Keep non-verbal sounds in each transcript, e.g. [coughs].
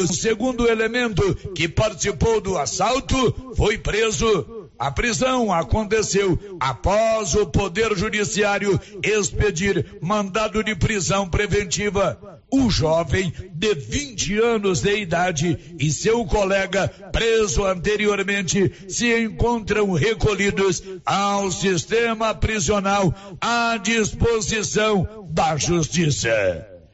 O segundo elemento que participou do assalto foi preso. A prisão aconteceu após o Poder Judiciário expedir mandado de prisão preventiva. O jovem de 20 anos de idade e seu colega preso anteriormente se encontram recolhidos ao sistema prisional à disposição da Justiça.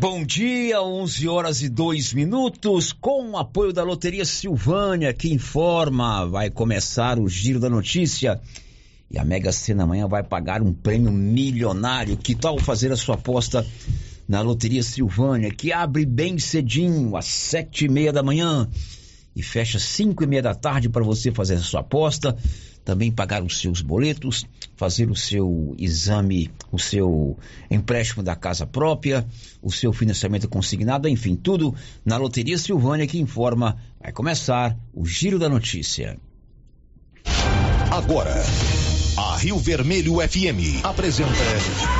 Bom dia, 11 horas e 2 minutos, com o apoio da Loteria Silvânia, que informa, vai começar o giro da notícia. E a Mega Sena amanhã vai pagar um prêmio milionário. Que tal fazer a sua aposta na Loteria Silvânia, que abre bem cedinho, às sete e meia da manhã, e fecha cinco e meia da tarde para você fazer a sua aposta também pagar os seus boletos, fazer o seu exame, o seu empréstimo da casa própria, o seu financiamento consignado, enfim, tudo na Loteria Silvânia que informa. Vai começar o Giro da Notícia. Agora, a Rio Vermelho FM apresenta.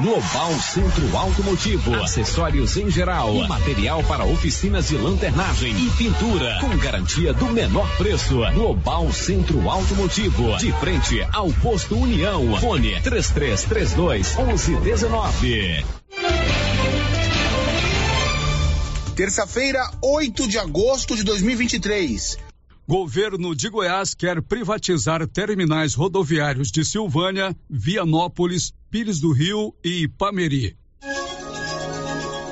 Global Centro Automotivo, acessórios em geral, material para oficinas de lanternagem e pintura, com garantia do menor preço. Global Centro Automotivo, de frente ao posto União. Fone 3332 1119. Terça-feira, 8 de agosto de 2023. Governo de Goiás quer privatizar terminais rodoviários de Silvânia, Vianópolis, Pires do Rio e Ipameri.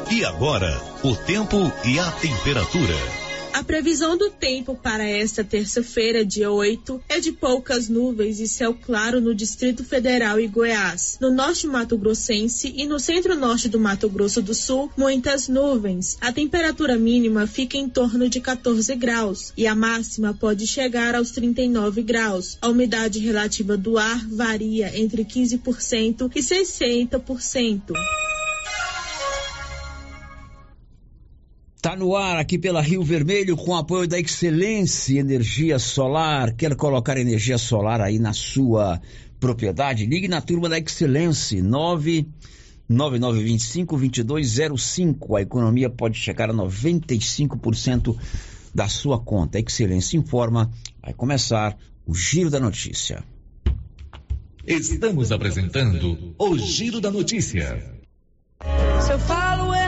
E agora, o tempo e a temperatura. A previsão do tempo para esta terça-feira, dia 8, é de poucas nuvens e céu claro no Distrito Federal e Goiás. No norte Mato Grossense e no centro-norte do Mato Grosso do Sul, muitas nuvens. A temperatura mínima fica em torno de 14 graus e a máxima pode chegar aos 39 graus. A umidade relativa do ar varia entre 15% e 60%. Tá no ar aqui pela Rio Vermelho com apoio da Excelência Energia Solar. Quer colocar energia solar aí na sua propriedade? Ligue na turma da Excelência 99925-2205. A economia pode chegar a 95% da sua conta. A Excelência informa. Vai começar o Giro da Notícia. Estamos apresentando o Giro da Notícia. Se eu falo ando.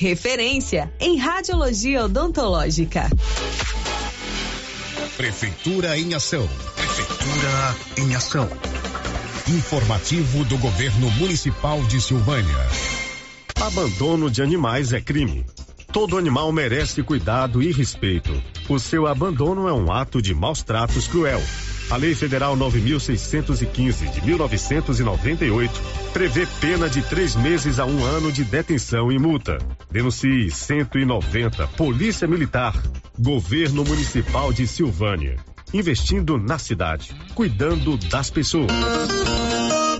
Referência em radiologia odontológica. Prefeitura em ação. Prefeitura em ação. Informativo do Governo Municipal de Silvânia. Abandono de animais é crime. Todo animal merece cuidado e respeito. O seu abandono é um ato de maus tratos cruel. A Lei Federal 9615 de 1998 prevê pena de três meses a um ano de detenção e multa. Denuncie 190 Polícia Militar, Governo Municipal de Silvânia. Investindo na cidade, cuidando das pessoas.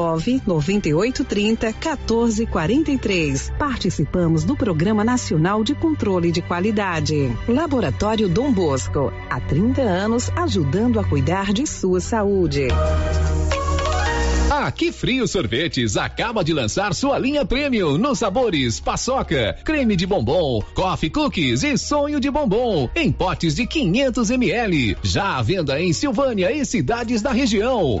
nove noventa e oito trinta quatorze quarenta e três. Participamos do Programa Nacional de Controle de Qualidade. Laboratório Dom Bosco, há 30 anos ajudando a cuidar de sua saúde. A Que Frio Sorvetes acaba de lançar sua linha premium nos sabores paçoca, creme de bombom, coffee cookies e sonho de bombom em potes de 500 ml. Já à venda em Silvânia e cidades da região.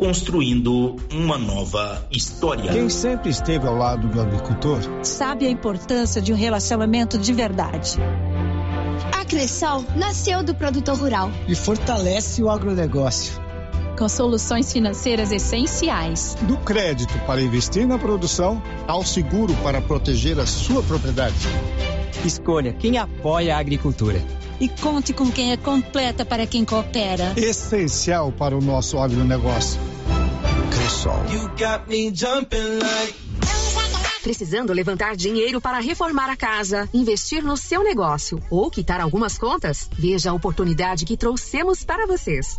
construindo uma nova história. Quem sempre esteve ao lado do agricultor sabe a importância de um relacionamento de verdade. A Cressol nasceu do produtor rural e fortalece o agronegócio. Com soluções financeiras essenciais. Do crédito para investir na produção ao seguro para proteger a sua propriedade. Escolha quem apoia a agricultura e conte com quem é completa para quem coopera. Essencial para o nosso agronegócio. Cressol. Precisando levantar dinheiro para reformar a casa, investir no seu negócio ou quitar algumas contas? Veja a oportunidade que trouxemos para vocês.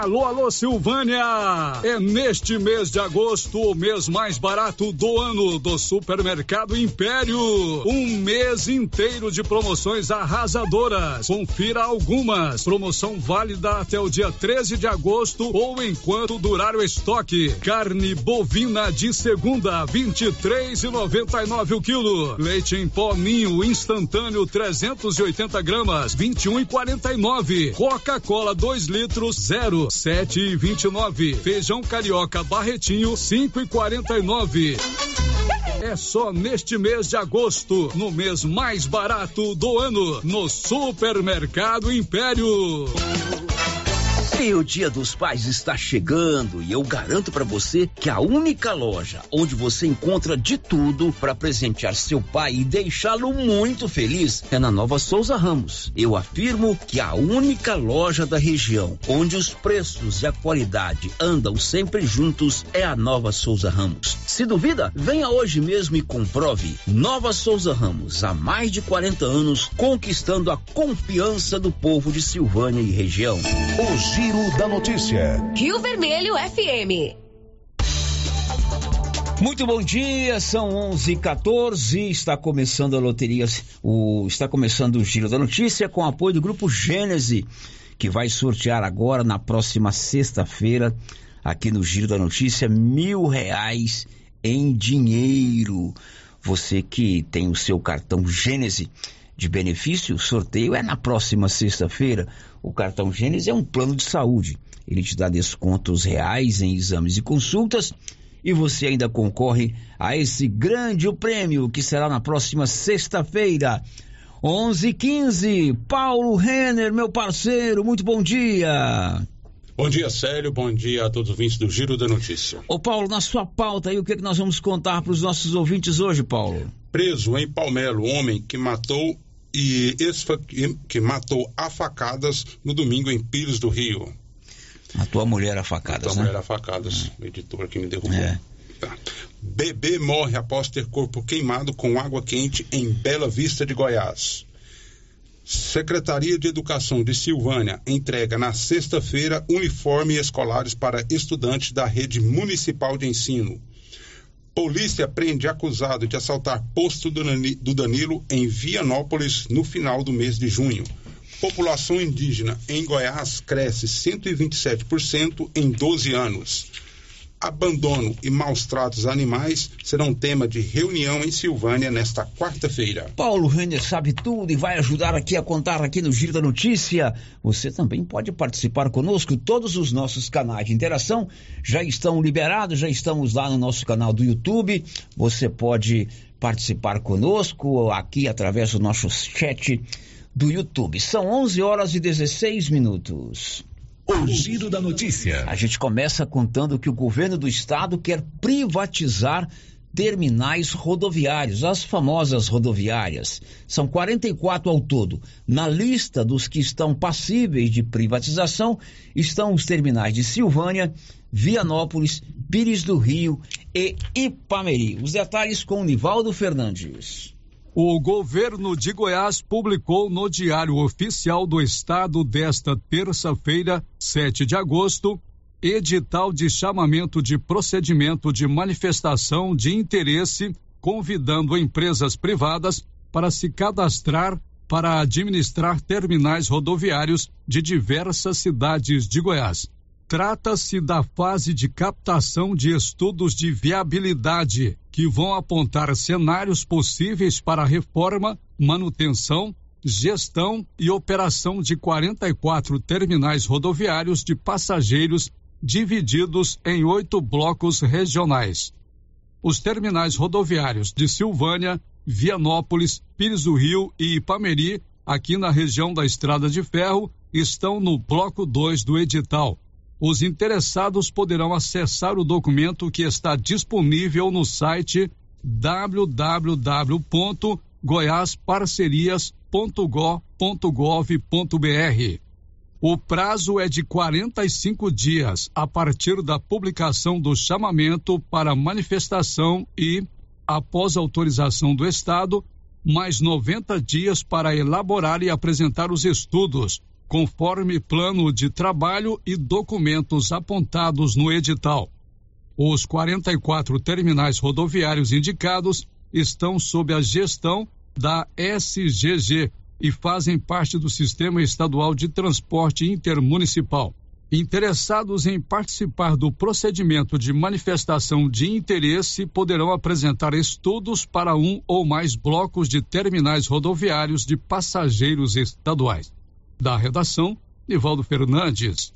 Alô, alô, Silvânia! É neste mês de agosto o mês mais barato do ano do Supermercado Império. Um mês inteiro de promoções arrasadoras. Confira algumas. Promoção válida até o dia 13 de agosto ou enquanto durar o estoque. Carne bovina de segunda, 23,99 o quilo. Leite em pó ninho instantâneo 380 gramas, 21,49. Coca-Cola 2 litros, zero sete e vinte e nove. Feijão carioca barretinho cinco e quarenta e nove. É só neste mês de agosto, no mês mais barato do ano, no Supermercado Império. E o Dia dos Pais está chegando e eu garanto para você que a única loja onde você encontra de tudo para presentear seu pai e deixá-lo muito feliz é na Nova Souza Ramos. Eu afirmo que a única loja da região onde os preços e a qualidade andam sempre juntos é a Nova Souza Ramos. Se duvida, venha hoje mesmo e comprove. Nova Souza Ramos, há mais de 40 anos, conquistando a confiança do povo de Silvânia e região. O Giro da Notícia. Rio Vermelho FM. Muito bom dia, são 11:14. Está começando a loteria, o está começando o Giro da Notícia com apoio do grupo Gênese, que vai sortear agora na próxima sexta-feira aqui no Giro da Notícia mil reais em dinheiro. Você que tem o seu cartão Gênese de benefício, o sorteio é na próxima sexta-feira. O cartão Gênesis é um plano de saúde. Ele te dá descontos reais em exames e consultas e você ainda concorre a esse grande prêmio que será na próxima sexta-feira. 11:15. Paulo Renner, meu parceiro, muito bom dia. Bom dia, Célio. Bom dia a todos os ouvintes do Giro da Notícia. Ô Paulo, na sua pauta aí, o que, é que nós vamos contar para os nossos ouvintes hoje, Paulo? Preso em Palmelo, homem que matou e esfa... que matou a facadas no domingo em Pires do Rio. A tua mulher a facadas, a né? mulher a facadas, é. o editor que me derrubou. É. Tá. Bebê morre após ter corpo queimado com água quente em Bela Vista de Goiás. Secretaria de Educação de Silvânia entrega na sexta-feira uniformes escolares para estudantes da rede municipal de ensino. Polícia prende acusado de assaltar posto do Danilo em Vianópolis no final do mês de junho. População indígena em Goiás cresce 127% em 12 anos. Abandono e maus tratos a animais serão tema de reunião em Silvânia nesta quarta-feira. Paulo Renner sabe tudo e vai ajudar aqui a contar aqui no Giro da Notícia. Você também pode participar conosco. Todos os nossos canais de interação já estão liberados, já estamos lá no nosso canal do YouTube. Você pode participar conosco aqui através do nosso chat do YouTube. São 11 horas e 16 minutos. O giro da notícia. A gente começa contando que o governo do estado quer privatizar terminais rodoviários, as famosas rodoviárias. São 44 ao todo. Na lista dos que estão passíveis de privatização estão os terminais de Silvânia, Vianópolis, Pires do Rio e Ipameri. Os detalhes com Nivaldo Fernandes. O governo de Goiás publicou no Diário Oficial do Estado desta terça-feira, 7 de agosto, edital de chamamento de procedimento de manifestação de interesse, convidando empresas privadas para se cadastrar para administrar terminais rodoviários de diversas cidades de Goiás. Trata-se da fase de captação de estudos de viabilidade, que vão apontar cenários possíveis para reforma, manutenção, gestão e operação de 44 terminais rodoviários de passageiros divididos em oito blocos regionais. Os terminais rodoviários de Silvânia, Vianópolis, Pires do Rio e Ipameri, aqui na região da Estrada de Ferro, estão no bloco 2 do edital os interessados poderão acessar o documento que está disponível no site www.goiasparcerias.gov.br. O prazo é de 45 dias a partir da publicação do chamamento para manifestação e, após autorização do Estado, mais 90 dias para elaborar e apresentar os estudos, conforme plano de trabalho e documentos apontados no edital. Os 44 terminais rodoviários indicados estão sob a gestão da SGG e fazem parte do Sistema Estadual de Transporte Intermunicipal. Interessados em participar do procedimento de manifestação de interesse poderão apresentar estudos para um ou mais blocos de terminais rodoviários de passageiros estaduais. Da redação, Nivaldo Fernandes.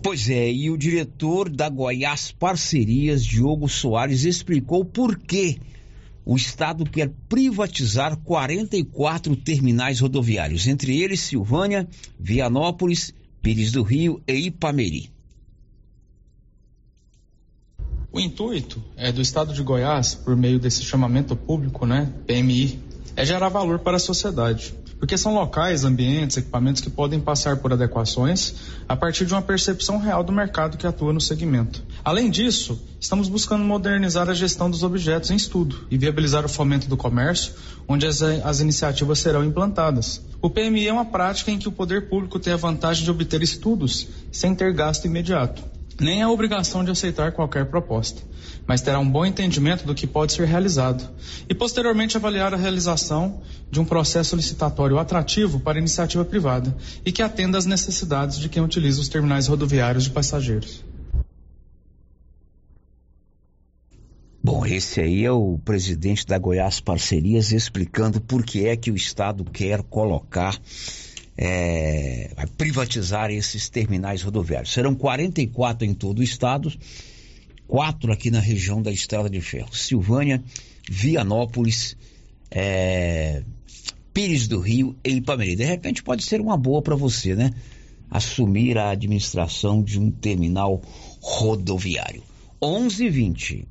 Pois é, e o diretor da Goiás Parcerias, Diogo Soares, explicou por que o Estado quer privatizar 44 terminais rodoviários, entre eles Silvânia, Vianópolis, Pires do Rio e Ipameri. O intuito é do Estado de Goiás, por meio desse chamamento público, né, PMI, é gerar valor para a sociedade porque são locais, ambientes, equipamentos que podem passar por adequações a partir de uma percepção real do mercado que atua no segmento. Além disso, estamos buscando modernizar a gestão dos objetos em estudo e viabilizar o fomento do comércio, onde as, as iniciativas serão implantadas. O PMI é uma prática em que o poder público tem a vantagem de obter estudos sem ter gasto imediato nem a obrigação de aceitar qualquer proposta, mas terá um bom entendimento do que pode ser realizado e posteriormente avaliar a realização de um processo licitatório atrativo para iniciativa privada e que atenda às necessidades de quem utiliza os terminais rodoviários de passageiros. Bom, esse aí é o presidente da Goiás Parcerias explicando por que é que o Estado quer colocar é, vai privatizar esses terminais rodoviários. Serão 44 em todo o estado, quatro aqui na região da Estrada de Ferro: Silvânia, Vianópolis, é, Pires do Rio e Ipameri. De repente pode ser uma boa para você, né? Assumir a administração de um terminal rodoviário. 11:20.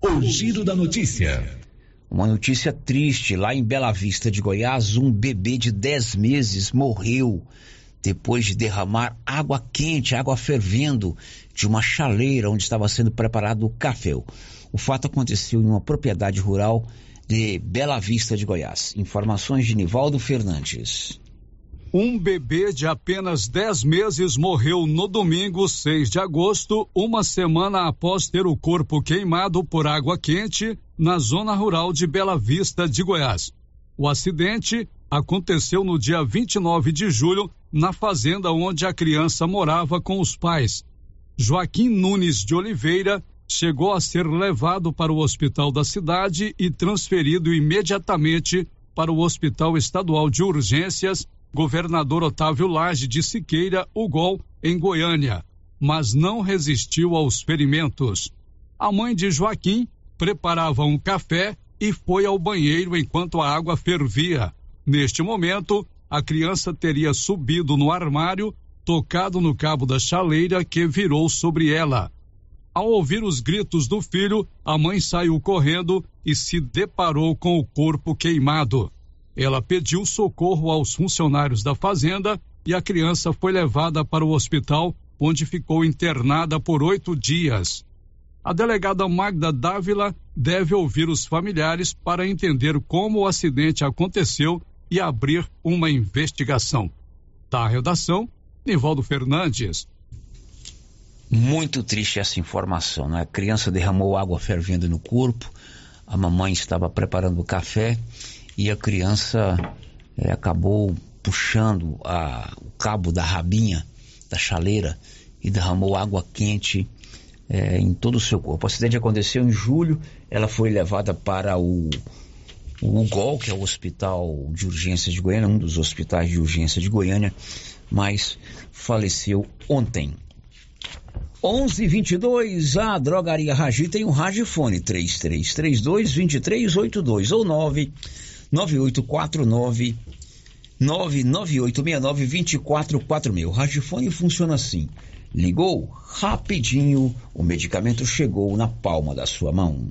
O giro da notícia. Uma notícia triste, lá em Bela Vista de Goiás, um bebê de 10 meses morreu depois de derramar água quente, água fervendo, de uma chaleira onde estava sendo preparado o café. O fato aconteceu em uma propriedade rural de Bela Vista de Goiás. Informações de Nivaldo Fernandes. Um bebê de apenas 10 meses morreu no domingo, 6 de agosto, uma semana após ter o corpo queimado por água quente na zona rural de Bela Vista de Goiás. O acidente aconteceu no dia 29 de julho na fazenda onde a criança morava com os pais. Joaquim Nunes de Oliveira chegou a ser levado para o hospital da cidade e transferido imediatamente para o Hospital Estadual de Urgências Governador Otávio Lage de Siqueira, o Gol, em Goiânia, mas não resistiu aos ferimentos. A mãe de Joaquim preparava um café e foi ao banheiro enquanto a água fervia. Neste momento, a criança teria subido no armário, tocado no cabo da chaleira que virou sobre ela. Ao ouvir os gritos do filho, a mãe saiu correndo e se deparou com o corpo queimado. Ela pediu socorro aos funcionários da fazenda e a criança foi levada para o hospital, onde ficou internada por oito dias. A delegada Magda Dávila deve ouvir os familiares para entender como o acidente aconteceu e abrir uma investigação. Da redação, Nivaldo Fernandes. Muito triste essa informação, né? A criança derramou água fervendo no corpo, a mamãe estava preparando o café e a criança é, acabou puxando a, o cabo da rabinha da chaleira e derramou água quente é, em todo o seu corpo. O acidente aconteceu em julho, ela foi levada para o, o UGOL, que é o Hospital de Urgência de Goiânia, um dos hospitais de urgência de Goiânia, mas faleceu ontem. 1122, a Drogaria Ragi tem um Ragifone 3332 2382 ou 9 9849 99869 2440. O Ragifone funciona assim. Ligou, rapidinho, o medicamento chegou na palma da sua mão.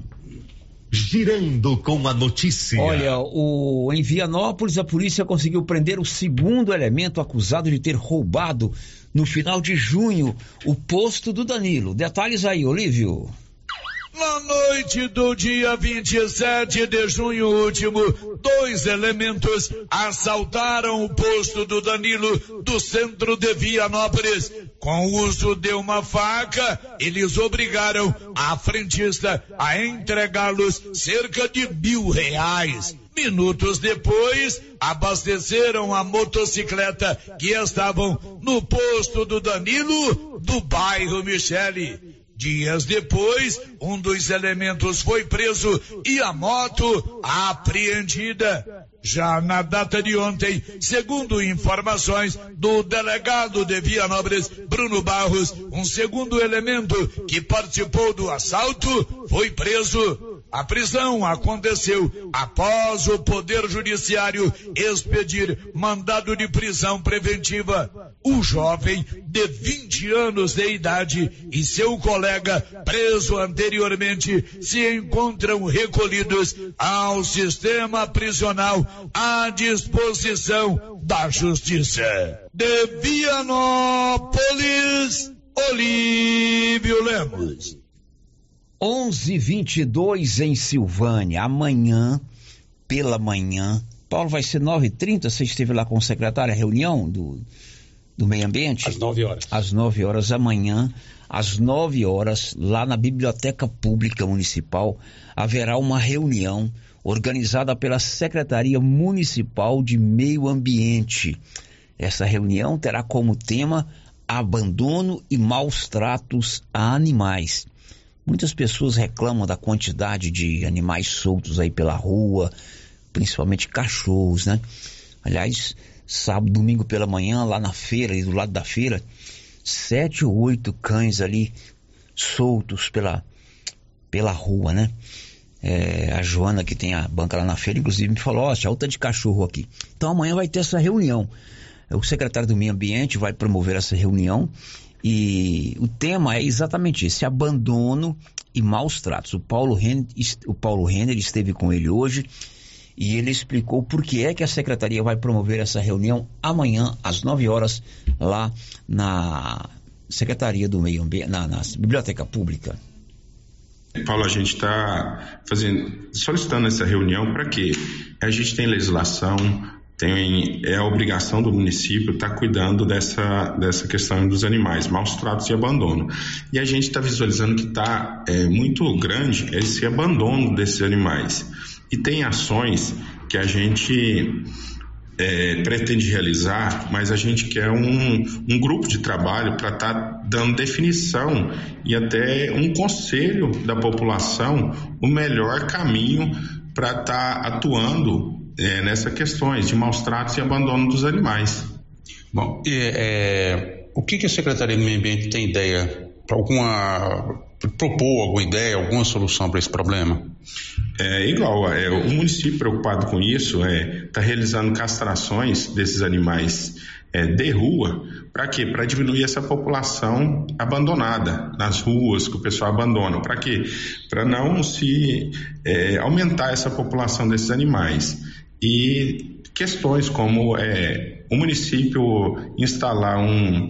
Girando com a notícia. Olha, o, em Vianópolis, a polícia conseguiu prender o segundo elemento acusado de ter roubado, no final de junho, o posto do Danilo. Detalhes aí, Olívio. Na noite do dia 27 de junho último, dois elementos assaltaram o posto do Danilo do centro de Vianópolis. Com o uso de uma faca, eles obrigaram a frentista a entregá-los cerca de mil reais. Minutos depois, abasteceram a motocicleta que estavam no posto do Danilo do bairro Michele. Dias depois, um dos elementos foi preso e a moto apreendida. Já na data de ontem, segundo informações do delegado de Vianópolis, Bruno Barros, um segundo elemento que participou do assalto foi preso. A prisão aconteceu após o Poder Judiciário expedir mandado de prisão preventiva. O jovem de 20 anos de idade e seu colega preso anteriormente se encontram recolhidos ao sistema prisional à disposição da justiça. De Vianópolis, Olívio Lemos. 11:22 em Silvânia. Amanhã, pela manhã, Paulo vai ser 9h30. Você esteve lá com o secretário, a reunião do, do meio ambiente? Às 9 horas. Às 9 horas amanhã, às 9 horas, lá na Biblioteca Pública Municipal, haverá uma reunião organizada pela Secretaria Municipal de Meio Ambiente. Essa reunião terá como tema abandono e maus tratos a animais. Muitas pessoas reclamam da quantidade de animais soltos aí pela rua, principalmente cachorros, né? Aliás, sábado, domingo pela manhã, lá na feira, ali do lado da feira, sete ou oito cães ali soltos pela, pela rua, né? É, a Joana, que tem a banca lá na feira, inclusive me falou: Ó, oh, alta de cachorro aqui. Então amanhã vai ter essa reunião. O secretário do Meio Ambiente vai promover essa reunião e o tema é exatamente esse: abandono e maus tratos. O Paulo Renner, o Paulo Renner esteve com ele hoje e ele explicou por que é que a secretaria vai promover essa reunião amanhã às 9 horas lá na Secretaria do Meio Ambiente, na, na Biblioteca Pública. Paulo, a gente está solicitando essa reunião para quê? A gente tem legislação, tem, é a obrigação do município estar tá cuidando dessa, dessa questão dos animais, maus tratos e abandono. E a gente está visualizando que está é, muito grande esse abandono desses animais. E tem ações que a gente é, pretende realizar, mas a gente quer um, um grupo de trabalho para estar tá dando definição e até um conselho da população o melhor caminho para estar tá atuando é, nessas questões de maus tratos e abandono dos animais. Bom, e, é, o que, que a Secretaria do Meio Ambiente tem ideia para alguma propor alguma ideia, alguma solução para esse problema? É igual, é, o município preocupado com isso está é, tá realizando castrações desses animais é, de rua, para quê? Para diminuir essa população abandonada nas ruas que o pessoal abandona. Para quê? Para não se é, aumentar essa população desses animais. E questões como é, o município instalar um,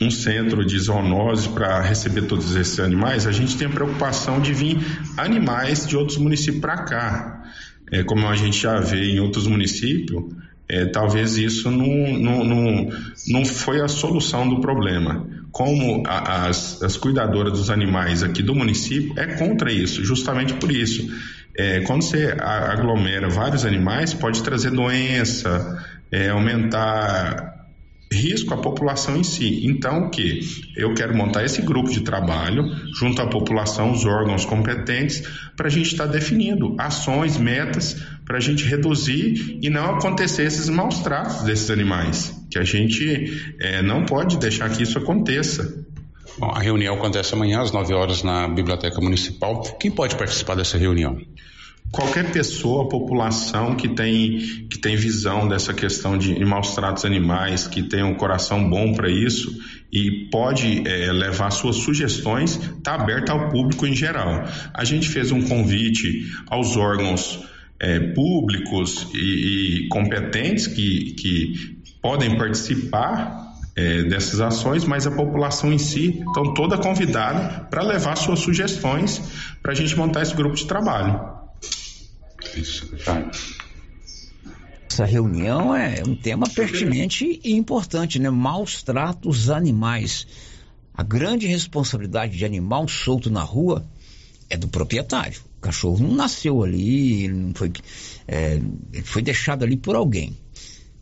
um centro de zoonose para receber todos esses animais, a gente tem a preocupação de vir animais de outros municípios para cá. É, como a gente já vê em outros municípios, é, talvez isso não, não, não, não foi a solução do problema. Como a, as, as cuidadoras dos animais aqui do município é contra isso, justamente por isso. É, quando você aglomera vários animais, pode trazer doença, é, aumentar risco à população em si. Então, o que? Eu quero montar esse grupo de trabalho junto à população, os órgãos competentes, para a gente estar tá definindo ações, metas, para a gente reduzir e não acontecer esses maus tratos desses animais, que a gente é, não pode deixar que isso aconteça. Bom, a reunião acontece amanhã às 9 horas na Biblioteca Municipal. Quem pode participar dessa reunião? qualquer pessoa, população que tem, que tem visão dessa questão de maus tratos animais, que tem um coração bom para isso e pode é, levar suas sugestões, está aberta ao público em geral. A gente fez um convite aos órgãos é, públicos e, e, competentes que, que podem participar é, dessas ações, mas a população em si estão toda convidada para levar suas sugestões para a gente montar esse grupo de trabalho. Essa reunião é um tema pertinente e importante, né? Maus tratos animais. A grande responsabilidade de animal solto na rua é do proprietário. Cachorro não nasceu ali, ele não foi, é, ele foi deixado ali por alguém.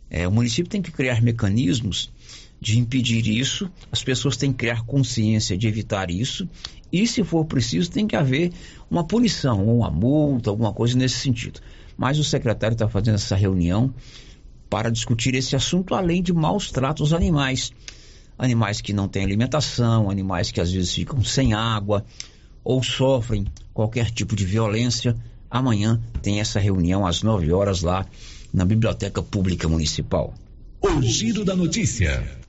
É, o município tem que criar mecanismos de impedir isso, as pessoas têm que criar consciência de evitar isso e, se for preciso, tem que haver uma punição, ou uma multa, alguma coisa nesse sentido. Mas o secretário está fazendo essa reunião para discutir esse assunto, além de maus tratos animais. Animais que não têm alimentação, animais que às vezes ficam sem água ou sofrem qualquer tipo de violência. Amanhã tem essa reunião às 9 horas lá na Biblioteca Pública Municipal. O giro da notícia.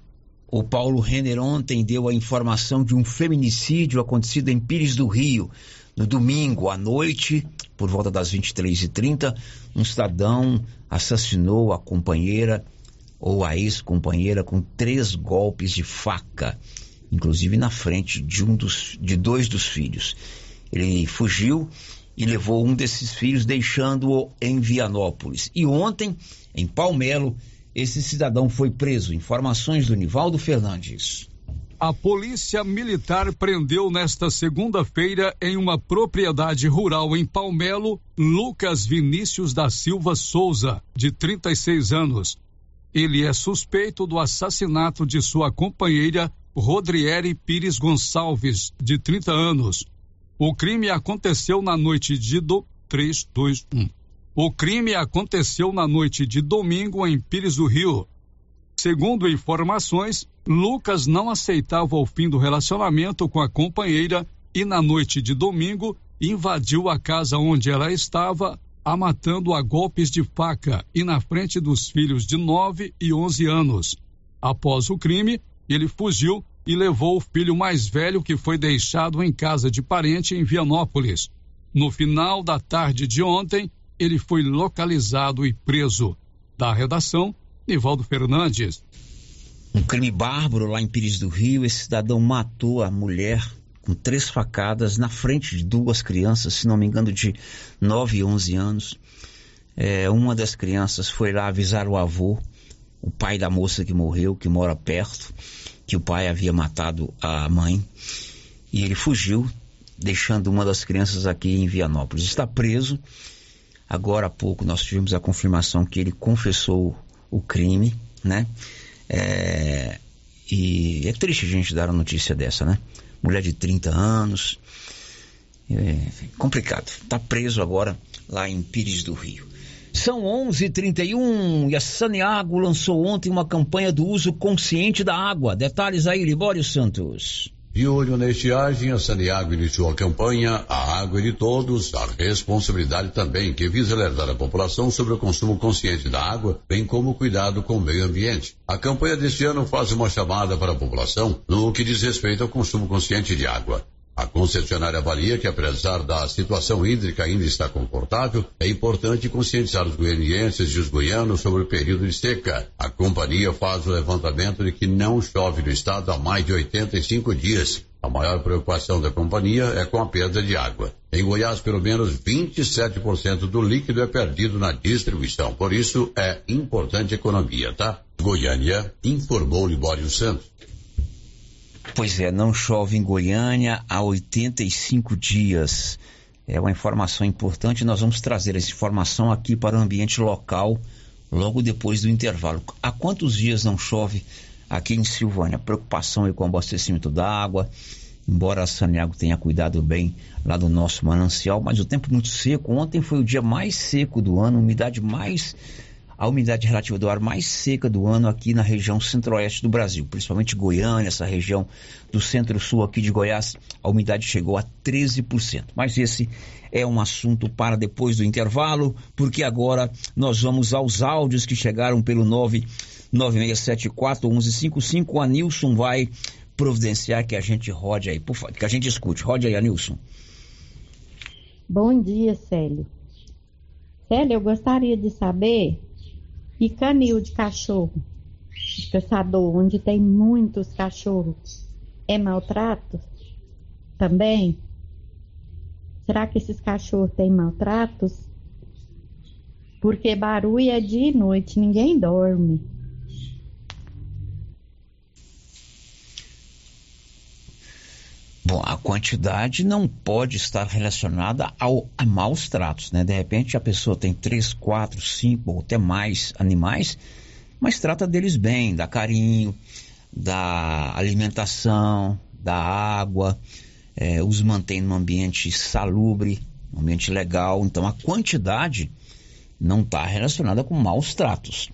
O Paulo Renner ontem deu a informação de um feminicídio acontecido em Pires do Rio. No domingo à noite, por volta das 23h30, um cidadão assassinou a companheira ou a ex-companheira com três golpes de faca, inclusive na frente de um dos, de dois dos filhos. Ele fugiu e levou um desses filhos, deixando-o em Vianópolis. E ontem, em Palmelo, esse cidadão foi preso. Informações do Nivaldo Fernandes. A polícia militar prendeu nesta segunda-feira em uma propriedade rural em Palmelo Lucas Vinícius da Silva Souza, de 36 anos. Ele é suspeito do assassinato de sua companheira Rodriere Pires Gonçalves, de 30 anos. O crime aconteceu na noite de do 3, 2, 1. O crime aconteceu na noite de domingo em Pires do Rio. Segundo informações, Lucas não aceitava o fim do relacionamento com a companheira e na noite de domingo invadiu a casa onde ela estava, a matando a golpes de faca e na frente dos filhos de 9 e 11 anos. Após o crime, ele fugiu e levou o filho mais velho que foi deixado em casa de parente em Vianópolis. No final da tarde de ontem, ele foi localizado e preso. Da redação, Nivaldo Fernandes. Um crime bárbaro lá em Pires do Rio. Esse cidadão matou a mulher com três facadas na frente de duas crianças, se não me engano, de 9 e 11 anos. É, uma das crianças foi lá avisar o avô, o pai da moça que morreu, que mora perto, que o pai havia matado a mãe. E ele fugiu, deixando uma das crianças aqui em Vianópolis. Está preso Agora há pouco nós tivemos a confirmação que ele confessou o crime, né? É, e é triste a gente dar uma notícia dessa, né? Mulher de 30 anos, é complicado. Está preso agora lá em Pires do Rio. São 11:31 e a Saniago lançou ontem uma campanha do uso consciente da água. Detalhes aí, Libório Santos. De olho na estiagem, a Saniago iniciou a campanha A Água de Todos, a responsabilidade também, que visa alertar a população sobre o consumo consciente da água, bem como o cuidado com o meio ambiente. A campanha deste ano faz uma chamada para a população no que diz respeito ao consumo consciente de água. A concessionária avalia que, apesar da situação hídrica ainda estar confortável, é importante conscientizar os goianienses e os goianos sobre o período de seca. A companhia faz o levantamento de que não chove no estado há mais de 85 dias. A maior preocupação da companhia é com a perda de água. Em Goiás, pelo menos 27% do líquido é perdido na distribuição. Por isso, é importante economia, tá? Goiânia, informou Libório Santos. Pois é, não chove em Goiânia há 85 dias. É uma informação importante. Nós vamos trazer essa informação aqui para o ambiente local logo depois do intervalo. Há quantos dias não chove aqui em Silvânia? Preocupação aí com o abastecimento da água. Embora a Saniago tenha cuidado bem lá do nosso manancial, mas o tempo muito seco. Ontem foi o dia mais seco do ano, umidade mais a umidade relativa do ar mais seca do ano aqui na região centro-oeste do Brasil, principalmente Goiânia, essa região do centro-sul aqui de Goiás, a umidade chegou a 13%. Mas esse é um assunto para depois do intervalo, porque agora nós vamos aos áudios que chegaram pelo 996741155. O Anilson vai providenciar que a gente rode aí, que a gente escute. Rode aí, Anilson. Bom dia, Célio. Célio, eu gostaria de saber e canil de cachorro, de caçador, onde tem muitos cachorros, é maltrato também? Será que esses cachorros têm maltratos? Porque barulho é dia e noite, ninguém dorme. Bom, a quantidade não pode estar relacionada ao, a maus tratos, né? De repente a pessoa tem três, quatro, cinco ou até mais animais, mas trata deles bem, dá carinho, da alimentação, da água, é, os mantém num ambiente salubre, um ambiente legal. Então a quantidade não está relacionada com maus tratos.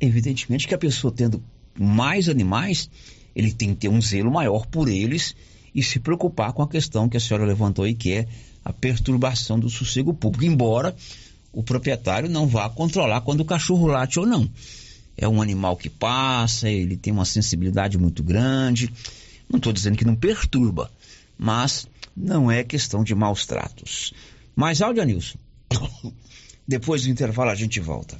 Evidentemente que a pessoa tendo mais animais, ele tem que ter um zelo maior por eles e se preocupar com a questão que a senhora levantou aí, que é a perturbação do sossego público, embora o proprietário não vá controlar quando o cachorro late ou não. É um animal que passa, ele tem uma sensibilidade muito grande. Não estou dizendo que não perturba, mas não é questão de maus tratos. Mais áudio, Nilson. [coughs] Depois do intervalo a gente volta.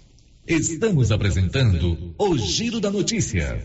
Estamos apresentando o Giro da Notícia.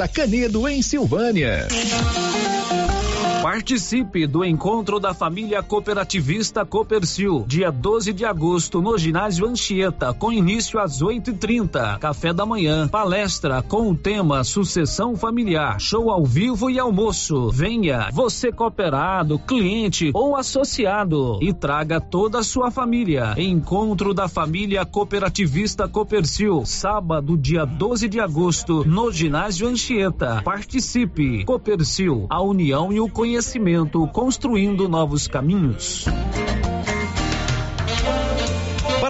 da Canedo, em Silvânia. Participe do encontro da família cooperativista Copercil, dia 12 de agosto, no ginásio Anchieta, com início às 8h30. Café da manhã, palestra com o tema Sucessão Familiar, show ao vivo e almoço. Venha, você cooperado, cliente ou associado, e traga toda a sua família. Encontro da família cooperativista Copercil, sábado, dia 12 de agosto, no ginásio Anchieta. Participe. Copercil, a união e o conhecimento, construindo novos caminhos.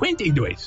52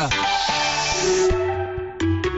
Yeah.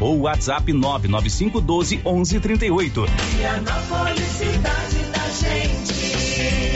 ou WhatsApp 99512 1138. Vianópolis, cidade da gente.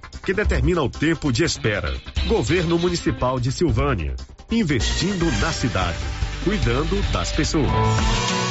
que determina o tempo de espera. Governo Municipal de Silvânia, investindo na cidade, cuidando das pessoas.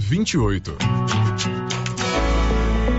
28.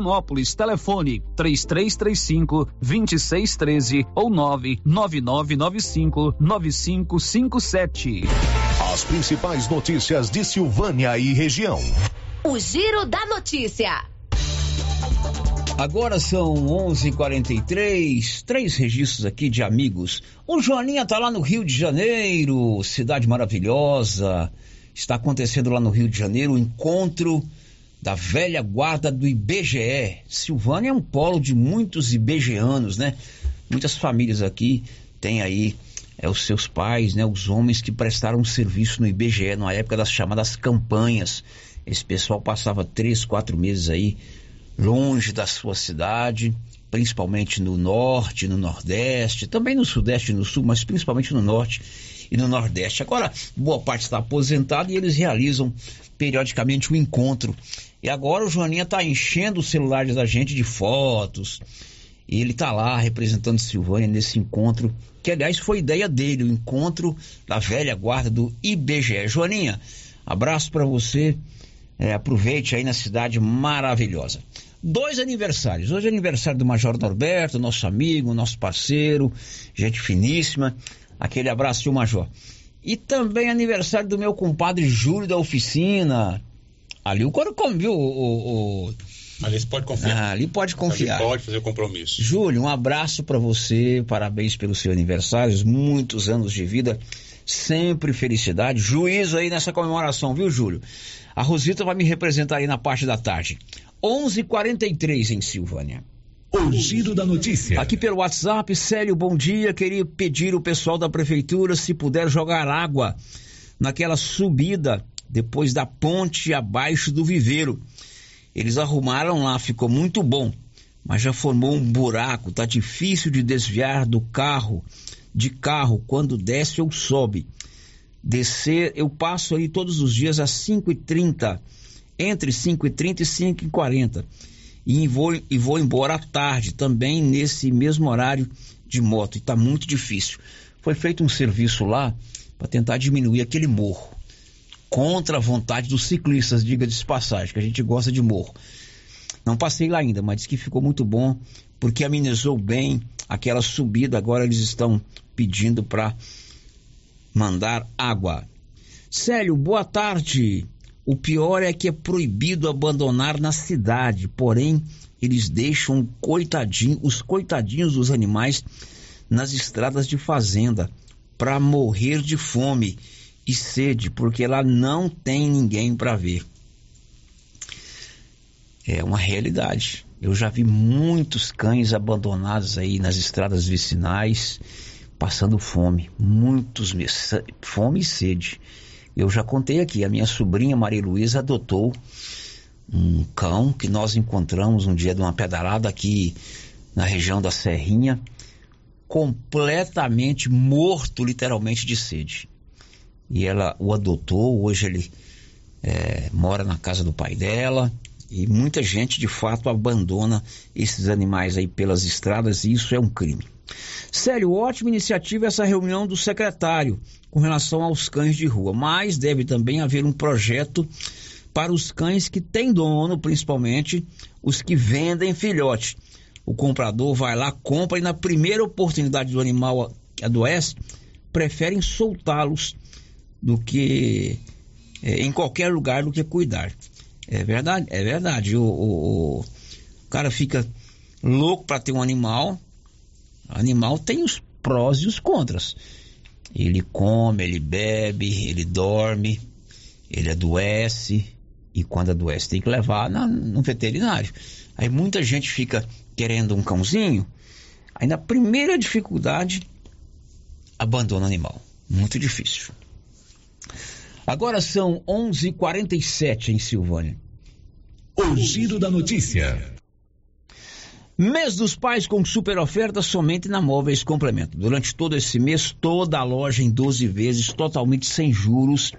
Vianópolis. Telefone 3335 2613 ou 99995 9557. As principais notícias de Silvânia e região. O Giro da Notícia. Agora são 11:43, três registros aqui de amigos. O Joaninha tá lá no Rio de Janeiro, cidade maravilhosa. Está acontecendo lá no Rio de Janeiro o encontro da velha guarda do IBGE. Silvânia é um polo de muitos IBGeanos, né? Muitas famílias aqui têm aí é, os seus pais, né? Os homens que prestaram serviço no IBGE na época das chamadas campanhas. Esse pessoal passava três, quatro meses aí longe da sua cidade, principalmente no norte, no nordeste, também no sudeste e no sul, mas principalmente no norte e no nordeste. Agora, boa parte está aposentada e eles realizam periodicamente um encontro. E agora o Joaninha está enchendo os celulares da gente de fotos. E ele está lá representando Silvânia nesse encontro, que aliás foi ideia dele, o encontro da velha guarda do IBGE. Joaninha, abraço para você. É, aproveite aí na cidade maravilhosa. Dois aniversários. Hoje é aniversário do Major Norberto, nosso amigo, nosso parceiro, gente finíssima. Aquele abraço, tio Major. E também aniversário do meu compadre Júlio da oficina. Ali o coro come, viu? O, o. Ali você pode confiar. Ah, ali pode confiar. Ali pode fazer o compromisso. Júlio, um abraço para você, parabéns pelo seu aniversário, muitos anos de vida, sempre felicidade, juízo aí nessa comemoração, viu, Júlio? A Rosita vai me representar aí na parte da tarde. 11:43 em Silvânia. O giro da notícia. Aqui pelo WhatsApp, Célio, bom dia. Queria pedir o pessoal da prefeitura se puder jogar água naquela subida depois da ponte abaixo do viveiro. Eles arrumaram lá, ficou muito bom, mas já formou um buraco, tá difícil de desviar do carro, de carro quando desce ou sobe. Descer, eu passo ali todos os dias às 5h30, entre 5h30 e 5h40 e vou, e vou embora à tarde, também nesse mesmo horário de moto, e está muito difícil. Foi feito um serviço lá para tentar diminuir aquele morro, contra a vontade dos ciclistas, diga de passagem, que a gente gosta de morro. Não passei lá ainda, mas disse que ficou muito bom, porque amenizou bem aquela subida. Agora eles estão pedindo para mandar água. Célio, boa tarde. O pior é que é proibido abandonar na cidade, porém eles deixam coitadinho, os coitadinhos dos animais nas estradas de fazenda para morrer de fome e sede, porque lá não tem ninguém para ver. É uma realidade. Eu já vi muitos cães abandonados aí nas estradas vicinais, passando fome, muitos fome e sede. Eu já contei aqui, a minha sobrinha Maria Luísa adotou um cão que nós encontramos um dia de uma pedalada aqui na região da Serrinha, completamente morto, literalmente, de sede. E ela o adotou, hoje ele é, mora na casa do pai dela, e muita gente de fato abandona esses animais aí pelas estradas e isso é um crime. Sério, ótima iniciativa essa reunião do secretário com relação aos cães de rua, mas deve também haver um projeto para os cães que têm dono, principalmente os que vendem filhote. O comprador vai lá, compra e na primeira oportunidade do animal adoece, preferem soltá-los do que é, em qualquer lugar do que cuidar. É verdade, é verdade. O, o, o cara fica louco para ter um animal. Animal tem os prós e os contras. Ele come, ele bebe, ele dorme, ele adoece e quando adoece tem que levar na, no veterinário. Aí muita gente fica querendo um cãozinho, aí na primeira dificuldade abandona o animal. Muito difícil. Agora são 11:47 em Silvânia. O giro da notícia. Mês dos Pais com super oferta somente na Móveis Complemento. Durante todo esse mês, toda a loja em 12 vezes, totalmente sem juros,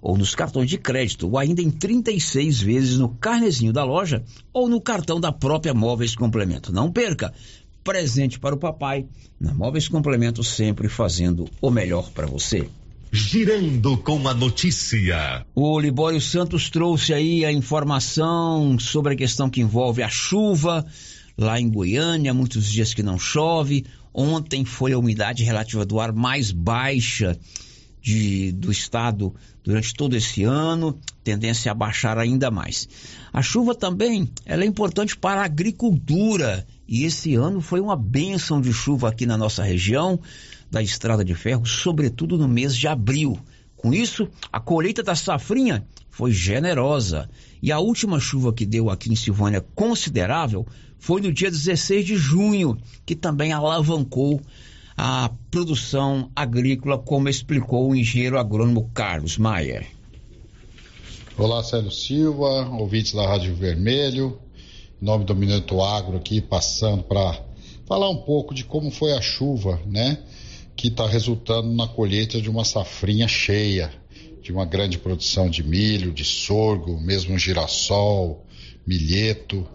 ou nos cartões de crédito, ou ainda em 36 vezes no carnezinho da loja, ou no cartão da própria Móveis Complemento. Não perca! Presente para o papai, na Móveis Complemento, sempre fazendo o melhor para você. Girando com a notícia. O Libório Santos trouxe aí a informação sobre a questão que envolve a chuva lá em Goiânia, muitos dias que não chove. Ontem foi a umidade relativa do ar mais baixa de, do estado durante todo esse ano, tendência a baixar ainda mais. A chuva também ela é importante para a agricultura e esse ano foi uma benção de chuva aqui na nossa região da Estrada de Ferro, sobretudo no mês de abril. Com isso, a colheita da safrinha foi generosa. E a última chuva que deu aqui em Silvânia considerável foi no dia 16 de junho, que também alavancou a produção agrícola, como explicou o engenheiro agrônomo Carlos Maier. Olá, Célio Silva, ouvintes da Rádio Vermelho, em nome do Minuto Agro aqui, passando para falar um pouco de como foi a chuva, né? que está resultando na colheita de uma safrinha cheia, de uma grande produção de milho, de sorgo, mesmo girassol, milheto.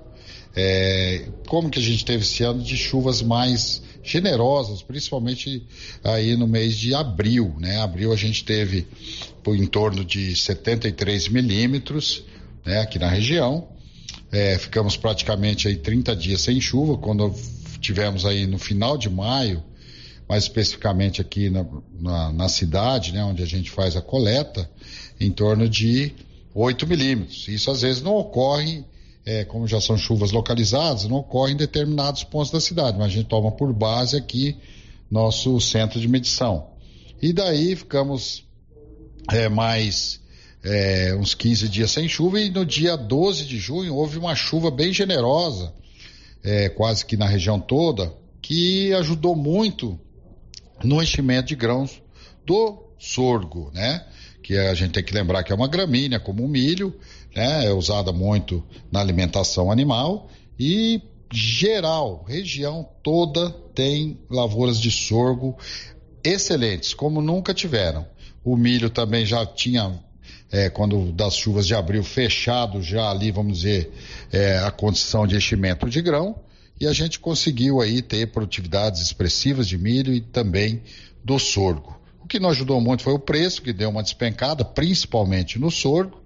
É, como que a gente teve esse ano de chuvas mais generosas, principalmente aí no mês de abril, né? Abril a gente teve por em torno de 73 milímetros, né? Aqui na região. É, ficamos praticamente aí 30 dias sem chuva, quando tivemos aí no final de maio mais especificamente aqui na, na, na, cidade, né, onde a gente faz a coleta, em torno de 8 milímetros. Isso às vezes não ocorre, é, como já são chuvas localizadas, não ocorre em determinados pontos da cidade, mas a gente toma por base aqui nosso centro de medição. E daí ficamos é, mais é, uns 15 dias sem chuva e no dia 12 de junho houve uma chuva bem generosa, é, quase que na região toda, que ajudou muito no enchimento de grãos do sorgo, né? Que a gente tem que lembrar que é uma gramínea, como o milho, né? É usada muito na alimentação animal e geral, região toda tem lavouras de sorgo excelentes, como nunca tiveram. O milho também já tinha, é, quando das chuvas de abril, fechado já ali, vamos dizer, é, a condição de enchimento de grão e a gente conseguiu aí ter produtividades expressivas de milho e também do sorgo. Que nos ajudou muito foi o preço, que deu uma despencada, principalmente no sorgo,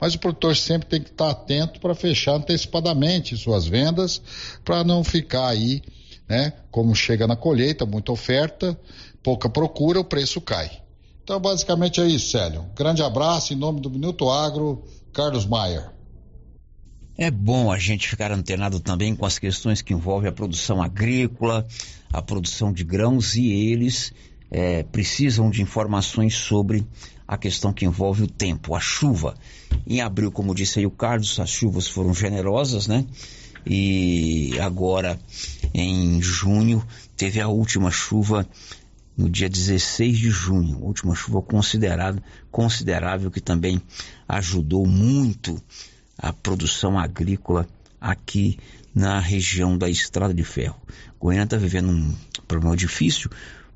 mas o produtor sempre tem que estar atento para fechar antecipadamente suas vendas, para não ficar aí, né, como chega na colheita, muita oferta, pouca procura, o preço cai. Então, basicamente é isso, Célio. Grande abraço em nome do Minuto Agro, Carlos Maier. É bom a gente ficar antenado também com as questões que envolvem a produção agrícola, a produção de grãos e eles é, precisam de informações sobre a questão que envolve o tempo, a chuva. Em abril, como disse aí o Carlos, as chuvas foram generosas, né? E agora, em junho, teve a última chuva no dia 16 de junho, última chuva considerada, considerável que também ajudou muito a produção agrícola aqui na região da Estrada de Ferro. Goiânia está vivendo um problema difícil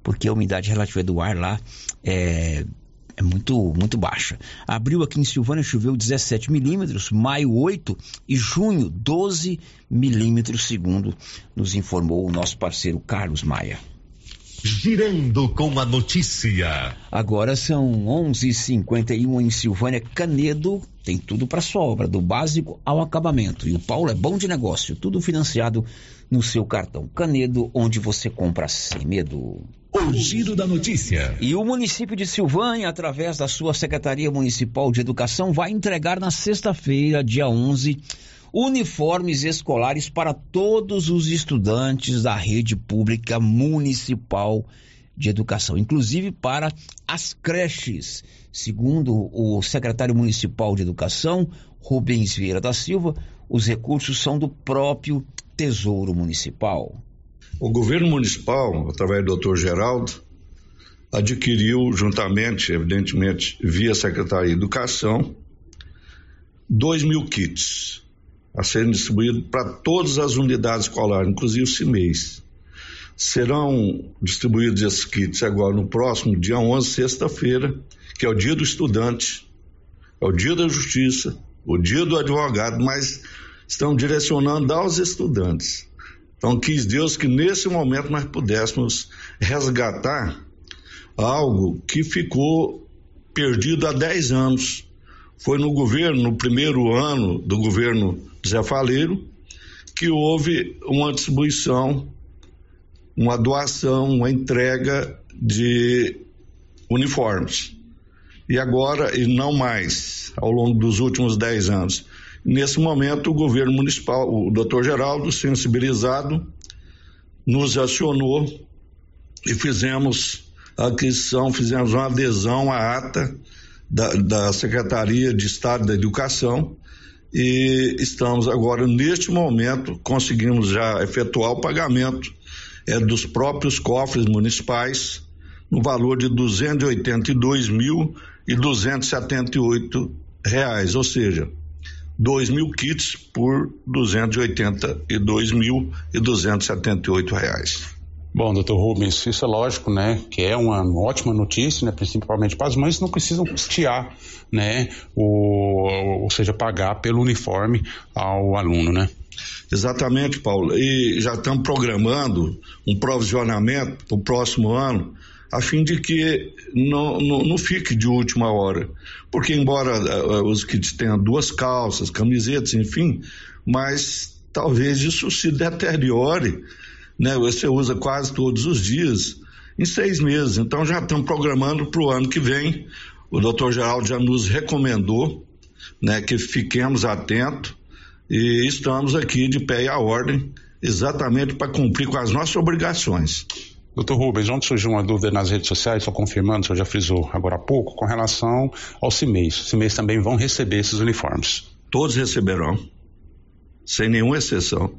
porque a umidade relativa do ar lá é, é muito, muito baixa. Abril aqui em Silvânia choveu 17 milímetros, maio 8 e junho 12 milímetros, segundo nos informou o nosso parceiro Carlos Maia. Girando com a notícia. Agora são 11:51 em Silvânia. Canedo tem tudo para sua obra, do básico ao acabamento. E o Paulo é bom de negócio, tudo financiado no seu cartão. Canedo, onde você compra sem medo. O giro da notícia. E o município de Silvânia, através da sua Secretaria Municipal de Educação, vai entregar na sexta-feira, dia 11, uniformes escolares para todos os estudantes da rede pública municipal de educação, inclusive para as creches. Segundo o secretário municipal de educação, Rubens Vieira da Silva, os recursos são do próprio Tesouro Municipal. O governo municipal, através do Dr. Geraldo, adquiriu juntamente, evidentemente, via Secretaria de Educação, 2 mil kits a serem distribuídos para todas as unidades escolares, inclusive o CIMEIS. Serão distribuídos esses kits agora no próximo dia 11, sexta-feira, que é o dia do estudante, é o dia da justiça, o dia do advogado, mas estão direcionando aos estudantes. Então, quis Deus que nesse momento nós pudéssemos resgatar algo que ficou perdido há 10 anos. Foi no governo, no primeiro ano do governo Zé Faleiro, que houve uma distribuição, uma doação, uma entrega de uniformes. E agora, e não mais, ao longo dos últimos 10 anos. Nesse momento, o governo municipal, o doutor Geraldo, sensibilizado, nos acionou e fizemos a aquisição, fizemos uma adesão à ata da, da Secretaria de Estado da Educação e estamos agora, neste momento, conseguimos já efetuar o pagamento é, dos próprios cofres municipais no valor de 282 mil 278 reais, ou seja, 2 mil kits por 282 mil e 278 reais. Bom, doutor Rubens, isso é lógico, né, que é uma ótima notícia, né, principalmente para as mães que não precisam custear, né, o, ou seja, pagar pelo uniforme ao aluno, né? Exatamente, Paulo. E já estamos programando um provisionamento para o próximo ano, a fim de que não, não, não, fique de última hora. Porque, embora uh, os kits tenham duas calças, camisetas, enfim, mas talvez isso se deteriore né? Você usa quase todos os dias, em seis meses. Então já estamos programando para o ano que vem. O doutor Geraldo já nos recomendou né, que fiquemos atentos e estamos aqui de pé e à ordem, exatamente para cumprir com as nossas obrigações. Doutor Rubens, ontem surgiu uma dúvida nas redes sociais, só confirmando, o senhor já frisou agora há pouco, com relação ao CIMEIs. Os CIMEIs também vão receber esses uniformes. Todos receberão, sem nenhuma exceção.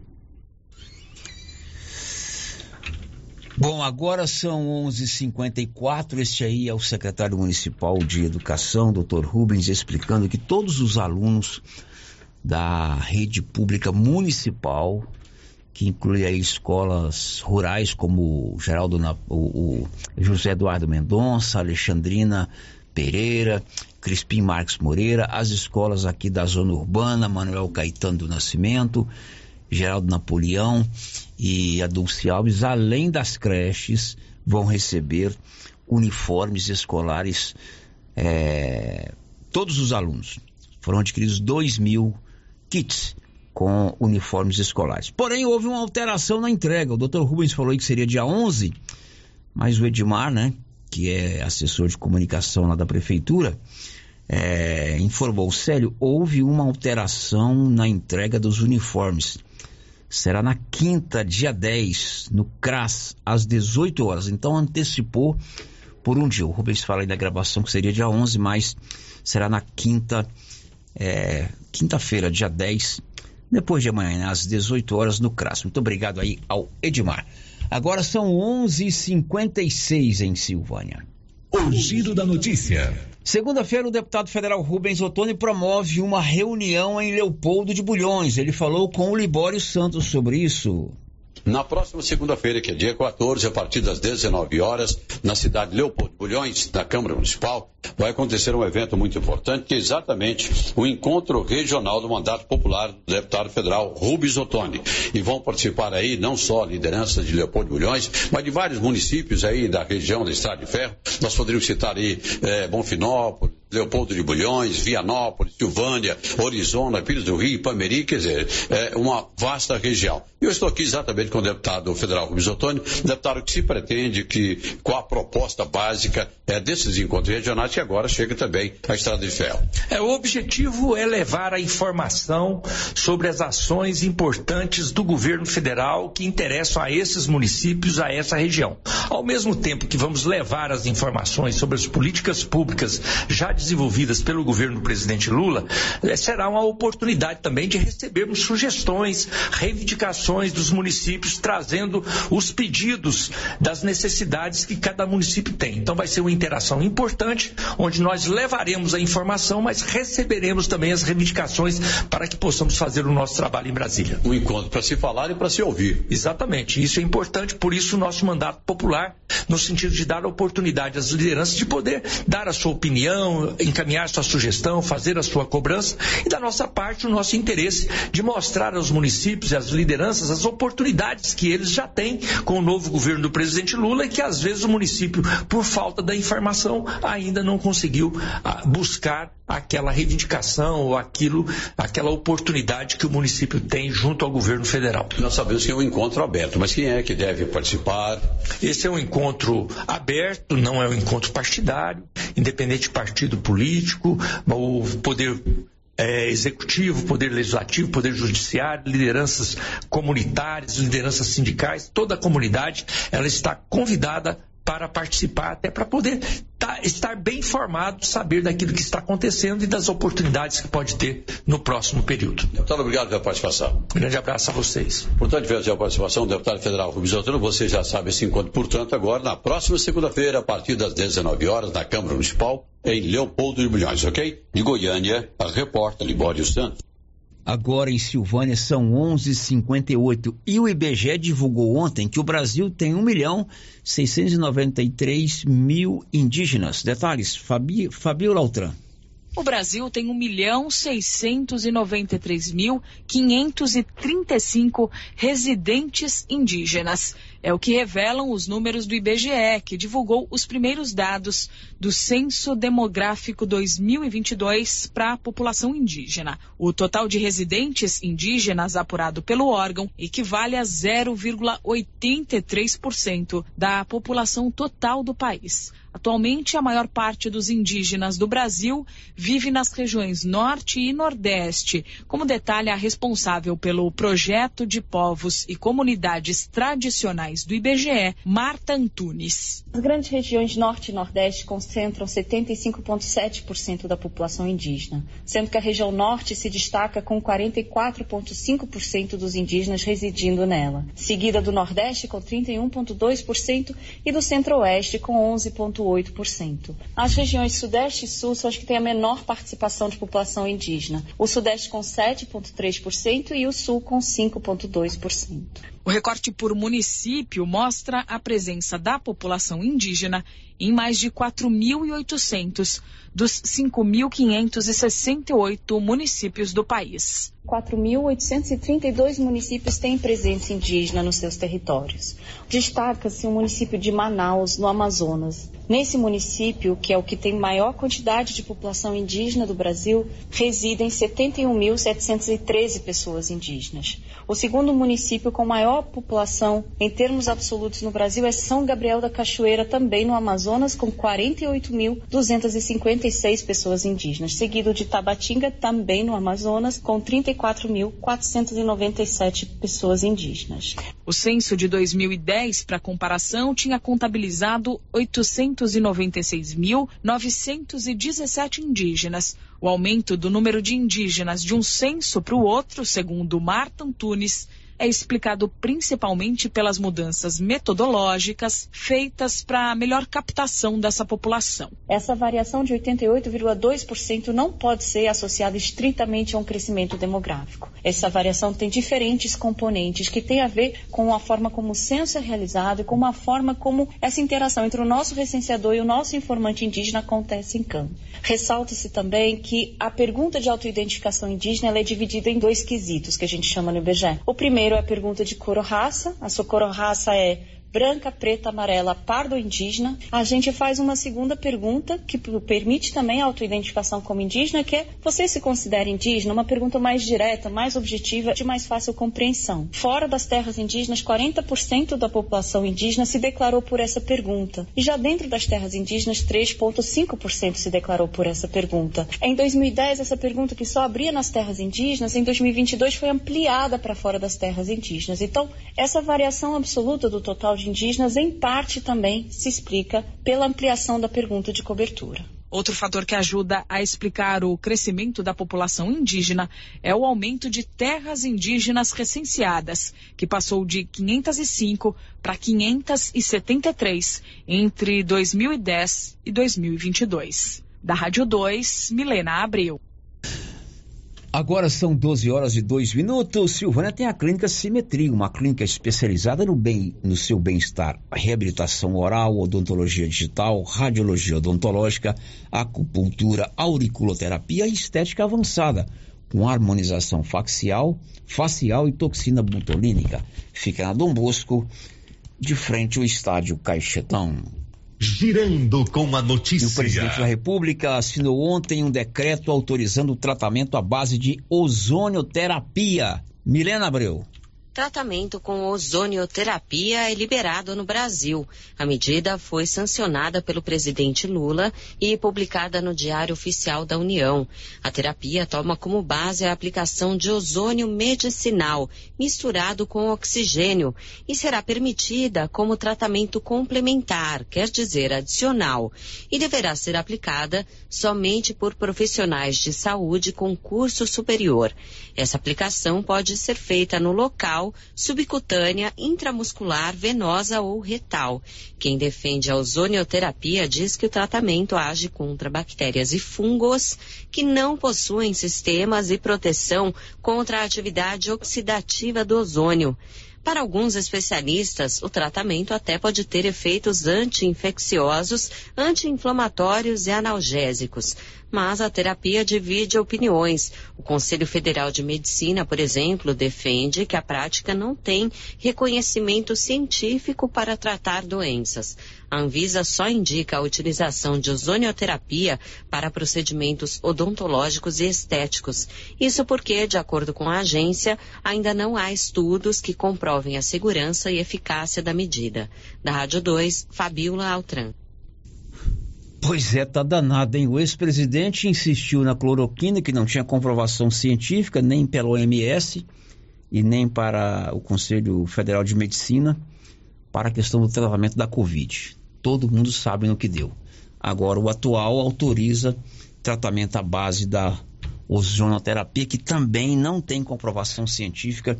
Bom, agora são 11:54. Este aí é o secretário municipal de Educação, Dr. Rubens, explicando que todos os alunos da rede pública municipal, que inclui aí escolas rurais como Geraldo, o, o José Eduardo Mendonça, Alexandrina Pereira, Crispim Marques Moreira, as escolas aqui da zona urbana, Manuel Caetano do Nascimento, Geraldo Napoleão e a Dulce Alves, além das creches, vão receber uniformes escolares, é, todos os alunos. Foram adquiridos 2 mil kits com uniformes escolares. Porém, houve uma alteração na entrega. O Dr. Rubens falou que seria dia 11, mas o Edmar, né, que é assessor de comunicação lá da prefeitura, é, informou, Célio, houve uma alteração na entrega dos uniformes. Será na quinta, dia 10, no CRAS, às 18 horas. Então antecipou por um dia. O Rubens fala aí na gravação que seria dia 11, mas será na quinta, é, quinta-feira, dia 10, depois de amanhã, às 18 horas, no CRAS. Muito obrigado aí ao Edmar. Agora são 11h56 em Silvânia. O giro da notícia. Segunda-feira, o deputado federal Rubens Ottoni promove uma reunião em Leopoldo de Bulhões. Ele falou com o Libório Santos sobre isso. Na próxima segunda-feira, que é dia 14, a partir das 19 horas, na cidade de Leopoldo Bulhões, na Câmara Municipal, vai acontecer um evento muito importante, que é exatamente o encontro regional do mandato popular do deputado federal Rubens Ottoni. E vão participar aí não só lideranças de Leopoldo Bulhões, mas de vários municípios aí da região da Estrada de Ferro. Nós poderíamos citar aí eh, Bonfinópolis, Leopoldo de Bulhões, Vianópolis, Silvânia, Orizona, Pires do Rio, Pameri, quer dizer, é uma vasta região. Eu estou aqui exatamente com o deputado federal Rubens Ottoni, deputado que se pretende que, com a proposta básica é, desses encontros regionais, que agora chega também à Estrada de Ferro. É, o objetivo é levar a informação sobre as ações importantes do governo federal que interessam a esses municípios, a essa região. Ao mesmo tempo que vamos levar as informações sobre as políticas públicas já desenvolvidas pelo governo do presidente Lula, eh, será uma oportunidade também de recebermos sugestões, reivindicações dos municípios, trazendo os pedidos das necessidades que cada município tem. Então vai ser uma interação importante, onde nós levaremos a informação, mas receberemos também as reivindicações para que possamos fazer o nosso trabalho em Brasília. Um encontro para se falar e para se ouvir. Exatamente, isso é importante, por isso o nosso mandato popular, no sentido de dar a oportunidade às lideranças de poder dar a sua opinião, encaminhar sua sugestão, fazer a sua cobrança e da nossa parte o nosso interesse de mostrar aos municípios e às lideranças as oportunidades que eles já têm com o novo governo do presidente Lula e que às vezes o município, por falta da informação, ainda não conseguiu ah, buscar aquela reivindicação ou aquilo, aquela oportunidade que o município tem junto ao governo federal. Nós sabemos que é um encontro aberto, mas quem é que deve participar? Esse é um encontro aberto, não é um encontro partidário, independente de partido político, o poder é, executivo, poder legislativo, poder judiciário, lideranças comunitárias, lideranças sindicais, toda a comunidade, ela está convidada para participar, até para poder tá, estar bem informado, saber daquilo que está acontecendo e das oportunidades que pode ter no próximo período. Deputado, obrigado pela participação. Um grande abraço a vocês. Portanto, tivemos a participação do deputado federal Rubens Ottoni. Você já sabe esse encontro, portanto, agora na próxima segunda-feira, a partir das 19 horas, na Câmara Municipal, em Leopoldo de Bulhões, ok? De Goiânia, a repórter Libório Santos. Agora em Silvânia são 11h58 e o IBGE divulgou ontem que o Brasil tem 1 milhão 693 mil indígenas. Detalhes, Fabi, Fabio Lautran. O Brasil tem 1 milhão 693 mil 535 residentes indígenas. É o que revelam os números do IBGE, que divulgou os primeiros dados do Censo Demográfico 2022 para a população indígena. O total de residentes indígenas apurado pelo órgão equivale a 0,83% da população total do país. Atualmente, a maior parte dos indígenas do Brasil vive nas regiões Norte e Nordeste, como detalha a responsável pelo projeto de povos e comunidades tradicionais do IBGE, Marta Antunes. As grandes regiões Norte e Nordeste concentram 75,7% da população indígena, sendo que a região Norte se destaca com 44,5% dos indígenas residindo nela, seguida do Nordeste com 31,2% e do Centro-Oeste com 11,1%. 8%. As regiões Sudeste e Sul são as que têm a menor participação de população indígena. O Sudeste com 7,3% e o Sul com 5,2%. O recorte por município mostra a presença da população indígena em mais de 4.800 dos 5.568 municípios do país. 4.832 municípios têm presença indígena nos seus territórios. Destaca-se o município de Manaus, no Amazonas. Nesse município, que é o que tem maior quantidade de população indígena do Brasil, residem 71.713 pessoas indígenas. O segundo município com maior população em termos absolutos no Brasil é São Gabriel da Cachoeira, também no Amazonas Amazonas, com 48.256 pessoas indígenas, seguido de Tabatinga, também no Amazonas, com 34.497 pessoas indígenas. O censo de 2010, para comparação, tinha contabilizado 896.917 indígenas. O aumento do número de indígenas de um censo para o outro, segundo Marta Antunes, é explicado principalmente pelas mudanças metodológicas feitas para a melhor captação dessa população. Essa variação de 88,2% não pode ser associada estritamente a um crescimento demográfico. Essa variação tem diferentes componentes que têm a ver com a forma como o censo é realizado e com a forma como essa interação entre o nosso recenseador e o nosso informante indígena acontece em campo. Ressalta-se também que a pergunta de autoidentificação indígena é dividida em dois quesitos que a gente chama no IBGE. O primeiro é a pergunta de cor ou raça. A sua cor ou raça é branca, preta, amarela, pardo indígena. A gente faz uma segunda pergunta que permite também a autoidentificação como indígena, que é você se considera indígena? Uma pergunta mais direta, mais objetiva, de mais fácil compreensão. Fora das terras indígenas, 40% da população indígena se declarou por essa pergunta. E já dentro das terras indígenas, 3,5% se declarou por essa pergunta. Em 2010, essa pergunta que só abria nas terras indígenas, em 2022 foi ampliada para fora das terras indígenas. Então, essa variação absoluta do total de indígenas, em parte também se explica pela ampliação da pergunta de cobertura. Outro fator que ajuda a explicar o crescimento da população indígena é o aumento de terras indígenas recenseadas, que passou de 505 para 573 entre 2010 e 2022. Da Rádio 2, Milena Abreu. Agora são 12 horas e 2 minutos. Silvânia tem a clínica Simetria, uma clínica especializada no, bem, no seu bem-estar, reabilitação oral, odontologia digital, radiologia odontológica, acupuntura, auriculoterapia e estética avançada, com harmonização facial, facial e toxina butolínica. Fica na Dom Bosco, de frente ao estádio Caixetão. Girando com a notícia. E o presidente da República assinou ontem um decreto autorizando o tratamento à base de ozonioterapia. Milena Abreu. Tratamento com ozonioterapia é liberado no Brasil. A medida foi sancionada pelo presidente Lula e publicada no Diário Oficial da União. A terapia toma como base a aplicação de ozônio medicinal misturado com oxigênio e será permitida como tratamento complementar, quer dizer, adicional, e deverá ser aplicada somente por profissionais de saúde com curso superior. Essa aplicação pode ser feita no local subcutânea, intramuscular, venosa ou retal. Quem defende a ozonioterapia diz que o tratamento age contra bactérias e fungos que não possuem sistemas de proteção contra a atividade oxidativa do ozônio. Para alguns especialistas, o tratamento até pode ter efeitos anti-infecciosos, anti-inflamatórios e analgésicos. Mas a terapia divide opiniões. O Conselho Federal de Medicina, por exemplo, defende que a prática não tem reconhecimento científico para tratar doenças. A Anvisa só indica a utilização de ozonioterapia para procedimentos odontológicos e estéticos. Isso porque, de acordo com a agência, ainda não há estudos que comprovem a segurança e eficácia da medida. Da Rádio 2, Fabiola Altran. Pois é, tá danado, hein? O ex-presidente insistiu na cloroquina, que não tinha comprovação científica, nem pela OMS e nem para o Conselho Federal de Medicina, para a questão do tratamento da Covid. Todo mundo sabe no que deu. Agora, o atual autoriza tratamento à base da ozonoterapia, que também não tem comprovação científica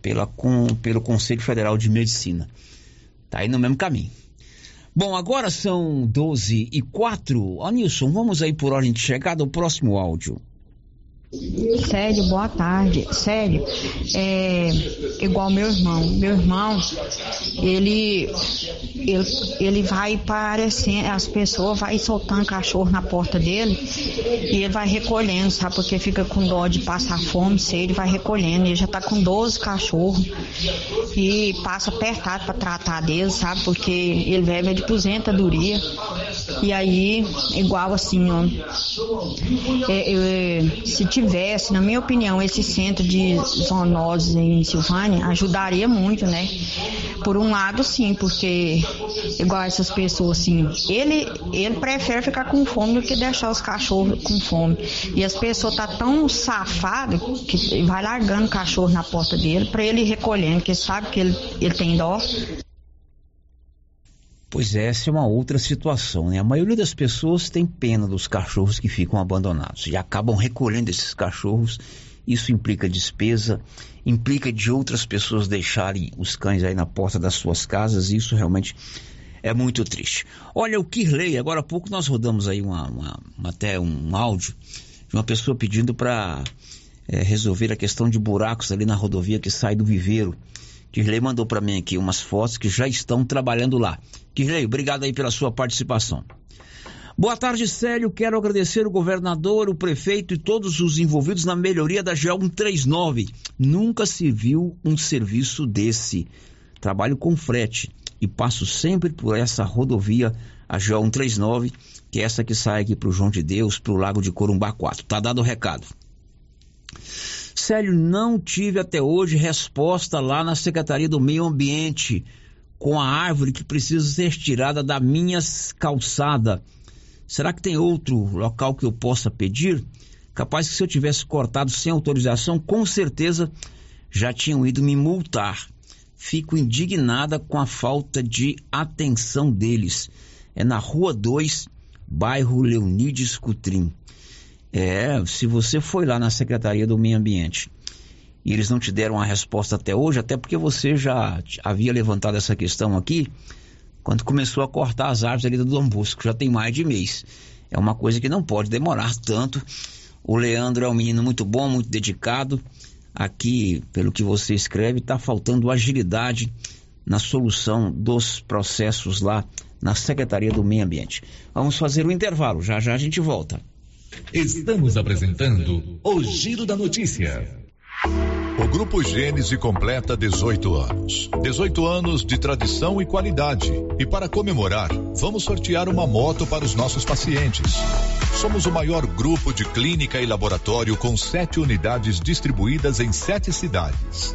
pela, com, pelo Conselho Federal de Medicina. Tá aí no mesmo caminho. Bom, agora são 12 e 4. Anilson, vamos aí por ordem de chegada, o próximo áudio. Sério, boa tarde. Sério, é igual meu irmão. Meu irmão, ele, ele, ele vai parecendo, as pessoas vai soltando cachorro na porta dele e ele vai recolhendo, sabe? Porque fica com dó de passar fome, sei, ele vai recolhendo. Ele já tá com 12 cachorros e passa apertado para tratar deles, sabe? Porque ele vive de aposentadoria. E aí, igual assim, ó, é, é, se tivesse, na minha opinião, esse centro de zoonose em Silvânia, ajudaria muito, né? Por um lado, sim, porque igual essas pessoas, assim, ele, ele prefere ficar com fome do que deixar os cachorros com fome. E as pessoas tá tão safado que vai largando o cachorro na porta dele para ele ir recolhendo, porque sabe que ele, ele tem dó. Pois é, essa é uma outra situação, né? A maioria das pessoas tem pena dos cachorros que ficam abandonados e acabam recolhendo esses cachorros. Isso implica despesa, implica de outras pessoas deixarem os cães aí na porta das suas casas. Isso realmente é muito triste. Olha, o Kirley, agora há pouco nós rodamos aí uma, uma, até um áudio de uma pessoa pedindo para é, resolver a questão de buracos ali na rodovia que sai do viveiro. Kirley mandou para mim aqui umas fotos que já estão trabalhando lá. Kirley, obrigado aí pela sua participação. Boa tarde, Célio. Quero agradecer o governador, o prefeito e todos os envolvidos na melhoria da GO 139. Nunca se viu um serviço desse. Trabalho com frete e passo sempre por essa rodovia, a GO 139, que é essa que sai aqui para o João de Deus, para o Lago de Corumbá 4. Tá dado o recado. Célio, não tive até hoje resposta lá na Secretaria do Meio Ambiente com a árvore que precisa ser tirada da minha calçada. Será que tem outro local que eu possa pedir? Capaz que se eu tivesse cortado sem autorização, com certeza já tinham ido me multar. Fico indignada com a falta de atenção deles. É na Rua 2, bairro Leonides Cutrim. É, se você foi lá na Secretaria do Meio Ambiente e eles não te deram a resposta até hoje, até porque você já havia levantado essa questão aqui quando começou a cortar as árvores ali do Dom Bosco, já tem mais de mês. É uma coisa que não pode demorar tanto. O Leandro é um menino muito bom, muito dedicado. Aqui, pelo que você escreve, está faltando agilidade na solução dos processos lá na Secretaria do Meio Ambiente. Vamos fazer o um intervalo, já já a gente volta. Estamos apresentando o Giro da Notícia. O Grupo Gênese completa 18 anos. 18 anos de tradição e qualidade. E para comemorar, vamos sortear uma moto para os nossos pacientes. Somos o maior grupo de clínica e laboratório com sete unidades distribuídas em sete cidades.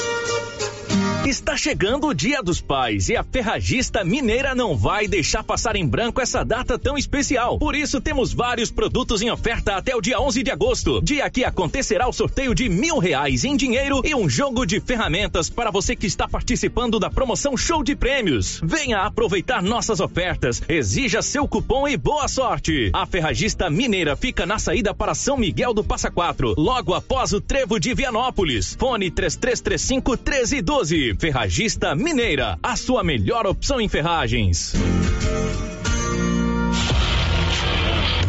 Está chegando o Dia dos Pais e a Ferragista Mineira não vai deixar passar em branco essa data tão especial. Por isso, temos vários produtos em oferta até o dia 11 de agosto, dia que acontecerá o sorteio de mil reais em dinheiro e um jogo de ferramentas para você que está participando da promoção Show de Prêmios. Venha aproveitar nossas ofertas, exija seu cupom e boa sorte. A Ferragista Mineira fica na saída para São Miguel do Passa Quatro, logo após o Trevo de Vianópolis. Fone 3335 1312. Ferragista Mineira, a sua melhor opção em ferragens.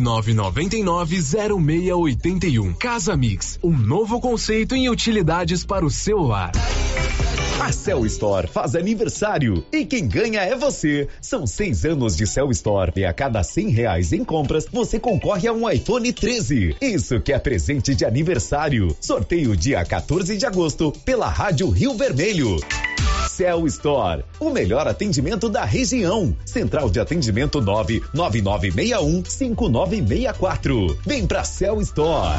999990681. Casa Mix, um novo conceito em utilidades para o seu lar. A Cell Store faz aniversário e quem ganha é você. São seis anos de Cell Store e a cada cem reais em compras você concorre a um iPhone 13. Isso que é presente de aniversário. Sorteio dia 14 de agosto pela Rádio Rio Vermelho. Cell Store, o melhor atendimento da região. Central de atendimento 99961 5964. Vem pra Cell Store.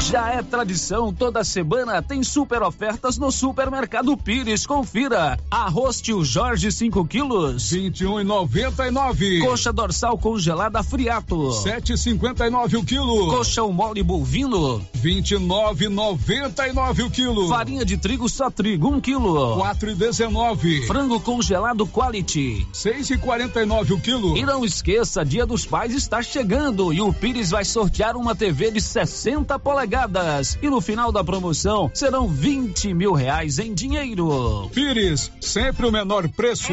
Já é tradição, toda semana tem super ofertas no Supermercado Pires. Confira. Arroz tio Jorge 5 quilos. 21,99. Coxa dorsal congelada friato. 7,59 o quilo. Coxão mole bovino. 29,99 o quilo. Farinha de trigo só trigo 1 um quilo. 4,19. Frango congelado quality. 6,49 o quilo. E não esqueça, Dia dos Pais está chegando e o Pires vai sortear uma TV de 60 polegadas. E no final da promoção serão 20 mil reais em dinheiro. Pires, sempre o menor preço.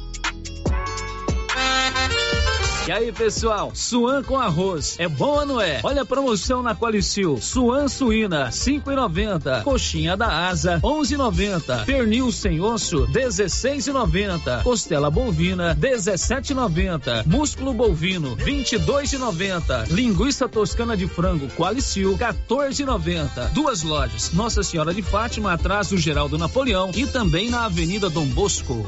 E aí, pessoal? Suan com arroz. É bom ou não é? Olha a promoção na Qualicil. Suan suína, 5,90. Coxinha da asa, 11,90. Pernil sem osso, 16,90. Costela bovina, 17,90. Músculo bovino, 22,90. Linguiça toscana de frango Qualicil, 14,90. Duas lojas. Nossa Senhora de Fátima, atrás do Geraldo Napoleão e também na Avenida Dom Bosco.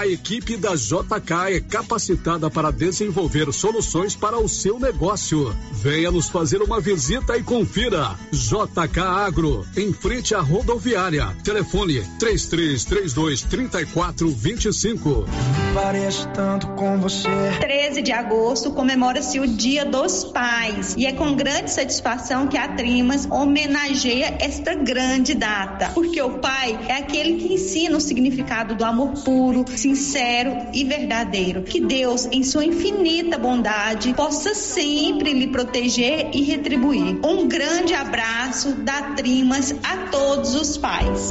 A equipe da JK é capacitada para desenvolver soluções para o seu negócio. Venha nos fazer uma visita e confira. JK Agro, em frente à rodoviária. Telefone 3332 3425. Pareço tanto com você. 13 de agosto comemora-se o Dia dos Pais e é com grande satisfação que a Trimas homenageia esta grande data, porque o pai é aquele que ensina o significado do amor puro, sincero e verdadeiro. Que Deus, em sua infinita bondade, possa sempre lhe proteger e retribuir. Um grande abraço da Trimas a todos os pais.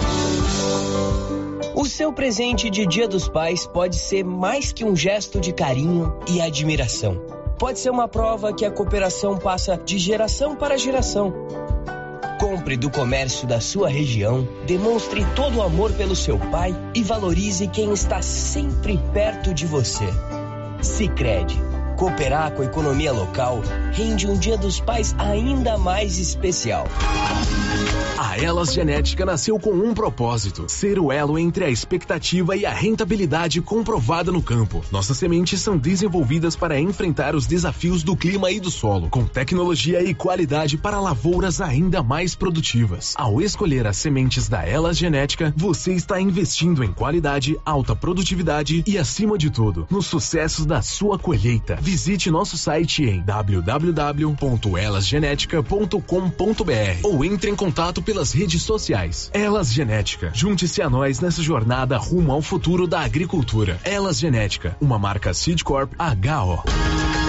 O seu presente de Dia dos Pais pode ser mais que um gesto de carinho e admiração. Pode ser uma prova que a cooperação passa de geração para geração. Compre do comércio da sua região, demonstre todo o amor pelo seu pai e valorize quem está sempre perto de você. Sicredi Cooperar com a economia local rende um Dia dos Pais ainda mais especial. A Elas Genética nasceu com um propósito: ser o elo entre a expectativa e a rentabilidade comprovada no campo. Nossas sementes são desenvolvidas para enfrentar os desafios do clima e do solo, com tecnologia e qualidade para lavouras ainda mais produtivas. Ao escolher as sementes da Elas Genética, você está investindo em qualidade, alta produtividade e, acima de tudo, no sucesso da sua colheita. Visite nosso site em www.elasgenetica.com.br ou entre em contato pelas redes sociais. Elas Genética. Junte-se a nós nessa jornada rumo ao futuro da agricultura. Elas Genética, uma marca Seedcorp HO.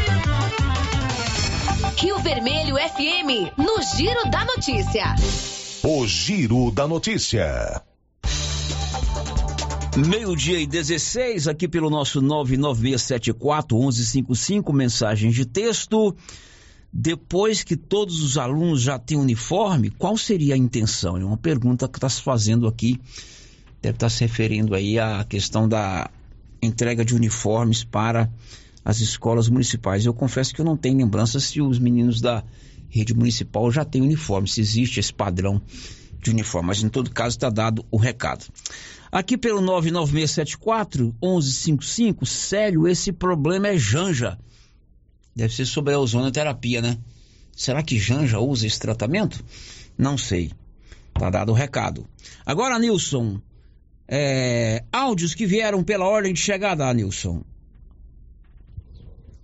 Rio Vermelho FM, no Giro da Notícia. O Giro da Notícia. Meio-dia e 16, aqui pelo nosso 99674-1155, mensagens de texto. Depois que todos os alunos já têm uniforme, qual seria a intenção? É uma pergunta que está se fazendo aqui. Deve estar se referindo aí à questão da entrega de uniformes para as escolas municipais. Eu confesso que eu não tenho lembrança se os meninos da rede municipal já têm uniforme, se existe esse padrão de uniforme, mas em todo caso está dado o recado. Aqui pelo 99674 1155, sério, esse problema é Janja. Deve ser sobre a ozonoterapia, né? Será que Janja usa esse tratamento? Não sei. Tá dado o recado. Agora, Nilson, é, áudios que vieram pela ordem de chegada, Nilson.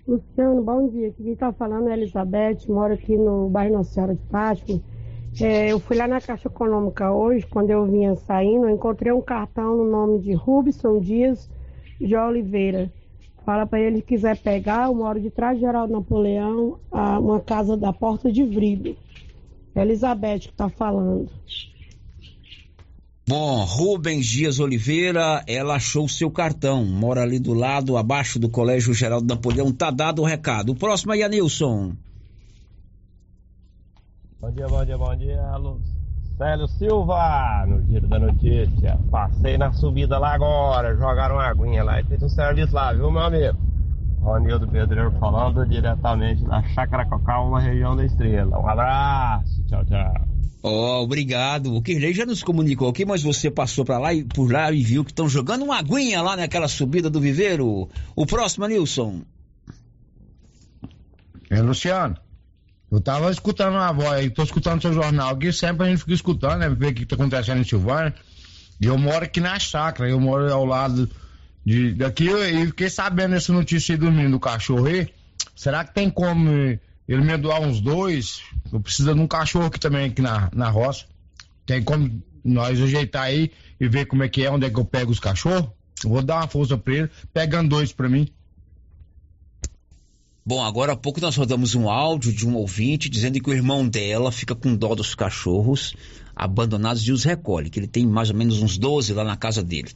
Luciano, bom dia. Quem está falando é Elizabeth, moro aqui no bairro Nossa Senhora de Fátima. É, eu fui lá na Caixa Econômica hoje, quando eu vinha saindo, eu encontrei um cartão no nome de Rubson Dias de Oliveira. Fala para ele que quiser pegar, eu moro de trás de Geraldo Napoleão, a uma casa da Porta de Vrido. É Elizabeth que está falando. Bom, Rubens Dias Oliveira, ela achou o seu cartão, mora ali do lado, abaixo do Colégio Geraldo Napoleão, tá dado o recado. O próximo aí, Anilson. Bom dia, bom dia, bom dia, Célio Silva, no Giro da Notícia. Passei na subida lá agora, jogaram uma aguinha lá e fez um serviço lá, viu, meu amigo? Ronildo Pedreiro falando diretamente da Chácara Cocal, uma região da Estrela. Um abraço, tchau, tchau. Oh, obrigado. O Kirley já nos comunicou aqui, mas você passou para lá e por lá e viu que estão jogando uma aguinha lá naquela subida do viveiro. O próximo, Nilson. É, Luciano. Eu tava escutando uma voz aí, tô escutando seu jornal aqui, sempre a gente fica escutando, né? Ver o que tá acontecendo em Silvânia. E eu moro aqui na chácara, eu moro ao lado de, daqui e fiquei sabendo essa notícia aí do menino do cachorro aí. Será que tem como ele me doar uns dois. Eu preciso de um cachorro aqui também, aqui na, na roça. Tem como nós ajeitar aí e ver como é que é, onde é que eu pego os cachorros? Eu vou dar uma força pra ele, pegando dois pra mim. Bom, agora há pouco nós rodamos um áudio de um ouvinte dizendo que o irmão dela fica com dó dos cachorros abandonados e os recolhe, que ele tem mais ou menos uns 12 lá na casa dele.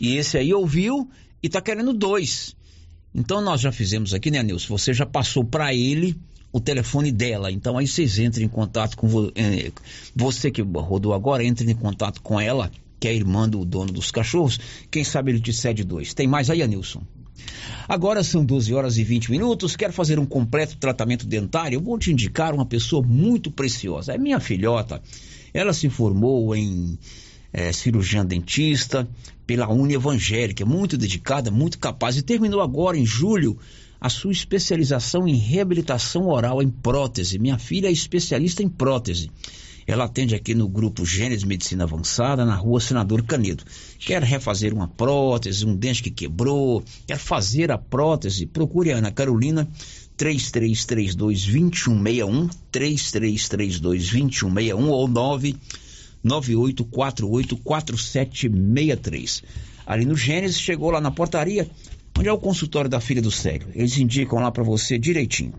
E esse aí ouviu e tá querendo dois. Então nós já fizemos aqui, né, Nilson? Você já passou para ele o telefone dela. Então aí vocês entrem em contato com eh, você que rodou agora, entre em contato com ela, que é a irmã do dono dos cachorros. Quem sabe ele te cede dois. Tem mais aí, Nilson? Agora são 12 horas e 20 minutos. Quer fazer um completo tratamento dentário? Eu vou te indicar uma pessoa muito preciosa. É minha filhota. Ela se formou em é, cirurgiã dentista pela Uni Evangélica, muito dedicada, muito capaz e terminou agora em julho a sua especialização em reabilitação oral em prótese. Minha filha é especialista em prótese. Ela atende aqui no grupo Gênesis Medicina Avançada, na rua Senador Canedo. Quer refazer uma prótese, um dente que quebrou, quer fazer a prótese? Procure a Ana Carolina 3332-2161, 3332-2161 ou 998484763. Ali no Gênesis, chegou lá na portaria, onde é o consultório da filha do Célio. Eles indicam lá para você direitinho.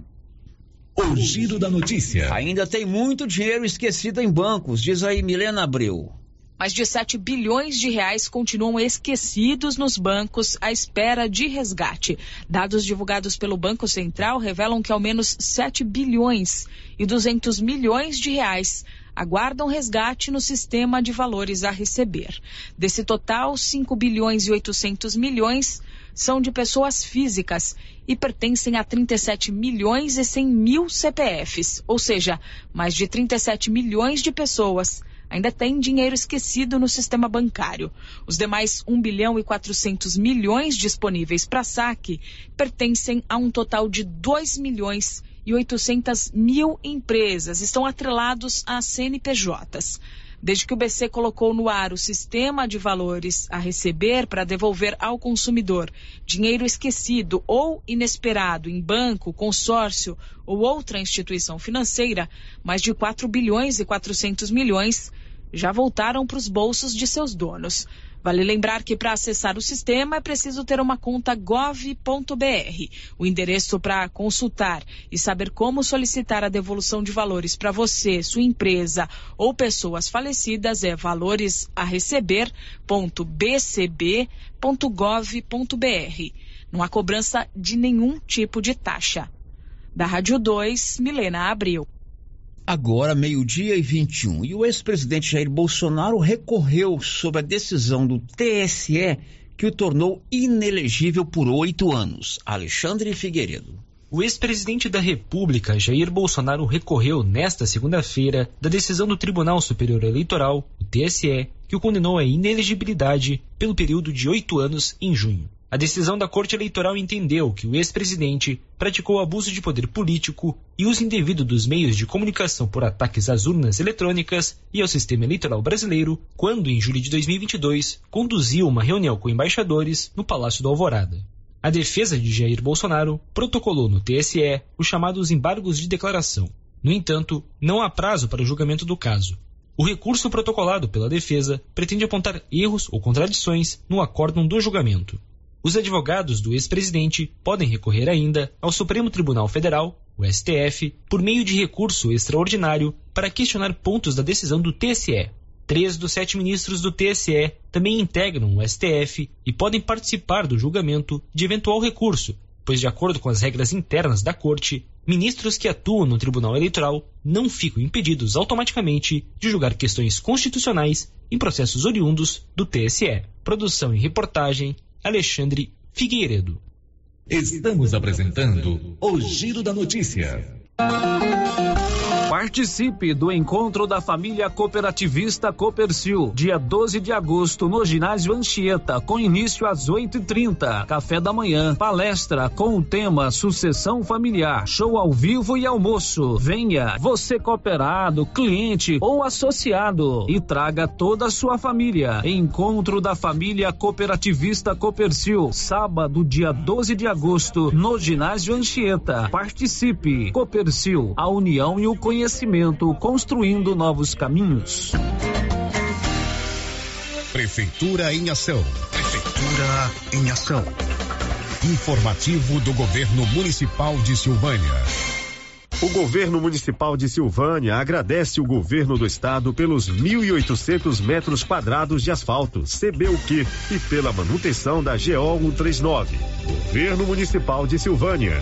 O giro da notícia. Ainda tem muito dinheiro esquecido em bancos, diz aí Milena Abreu. Mais de 7 bilhões de reais continuam esquecidos nos bancos à espera de resgate. Dados divulgados pelo Banco Central revelam que ao menos 7 bilhões e 200 milhões de reais aguardam resgate no sistema de valores a receber. Desse total, 5 bilhões e 800 milhões são de pessoas físicas e pertencem a 37 milhões e 100 mil CPFs, ou seja, mais de 37 milhões de pessoas ainda têm dinheiro esquecido no sistema bancário. Os demais 1 bilhão e 400 milhões disponíveis para saque pertencem a um total de 2 milhões e 800 mil empresas, estão atrelados a CNPJs. Desde que o BC colocou no ar o sistema de valores a receber para devolver ao consumidor dinheiro esquecido ou inesperado em banco, consórcio ou outra instituição financeira, mais de 4 bilhões e 400 milhões já voltaram para os bolsos de seus donos. Vale lembrar que para acessar o sistema é preciso ter uma conta gov.br. O endereço para consultar e saber como solicitar a devolução de valores para você, sua empresa ou pessoas falecidas é valoresareceber.bcb.gov.br. Não há cobrança de nenhum tipo de taxa. Da Rádio 2, Milena Abril. Agora, meio-dia e 21. E o ex-presidente Jair Bolsonaro recorreu sobre a decisão do TSE que o tornou inelegível por oito anos. Alexandre Figueiredo. O ex-presidente da República, Jair Bolsonaro, recorreu nesta segunda-feira da decisão do Tribunal Superior Eleitoral, o TSE, que o condenou à inelegibilidade pelo período de oito anos em junho. A decisão da Corte Eleitoral entendeu que o ex-presidente praticou abuso de poder político e uso indevido dos meios de comunicação por ataques às urnas eletrônicas e ao sistema eleitoral brasileiro, quando, em julho de 2022, conduziu uma reunião com embaixadores no Palácio do Alvorada. A defesa de Jair Bolsonaro protocolou no TSE os chamados embargos de declaração. No entanto, não há prazo para o julgamento do caso. O recurso protocolado pela defesa pretende apontar erros ou contradições no acórdão do julgamento. Os advogados do ex-presidente podem recorrer ainda ao Supremo Tribunal Federal, o STF, por meio de recurso extraordinário para questionar pontos da decisão do TSE. Três dos sete ministros do TSE também integram o STF e podem participar do julgamento de eventual recurso, pois, de acordo com as regras internas da Corte, ministros que atuam no Tribunal Eleitoral não ficam impedidos automaticamente de julgar questões constitucionais em processos oriundos do TSE. Produção e reportagem Alexandre Figueiredo. Estamos apresentando o Giro da Notícia. Participe do encontro da família cooperativista Copercil, dia 12 de agosto, no ginásio Anchieta, com início às 8h30. Café da manhã, palestra com o tema Sucessão Familiar, show ao vivo e almoço. Venha, você cooperado, cliente ou associado, e traga toda a sua família. Encontro da família cooperativista Copercil, sábado, dia 12 de agosto, no ginásio Anchieta. Participe. Copercil Copercil, a união e o conhecimento construindo novos caminhos. Prefeitura em ação. Prefeitura em ação. Informativo do Governo Municipal de Silvânia. O governo municipal de Silvânia agradece o governo do estado pelos 1.800 metros quadrados de asfalto, CBUQ, e pela manutenção da GO 139. Governo municipal de Silvânia,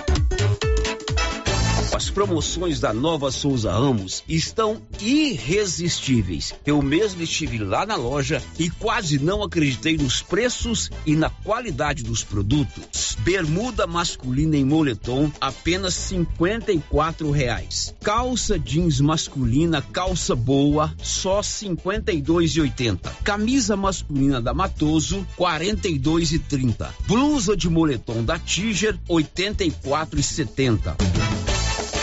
As promoções da Nova Souza Ramos estão irresistíveis. Eu mesmo estive lá na loja e quase não acreditei nos preços e na qualidade dos produtos. Bermuda masculina em moletom apenas cinquenta e reais. Calça jeans masculina, calça boa, só cinquenta e Camisa masculina da Matoso, quarenta e Blusa de moletom da Tiger, oitenta e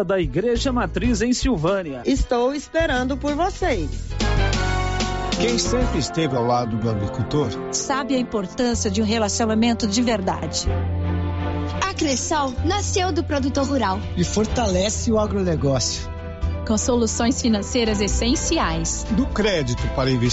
da Igreja Matriz em Silvânia. Estou esperando por vocês. Quem sempre esteve ao lado do agricultor sabe a importância de um relacionamento de verdade. A Cressol nasceu do produtor rural e fortalece o agronegócio. Com soluções financeiras essenciais. Do crédito para investir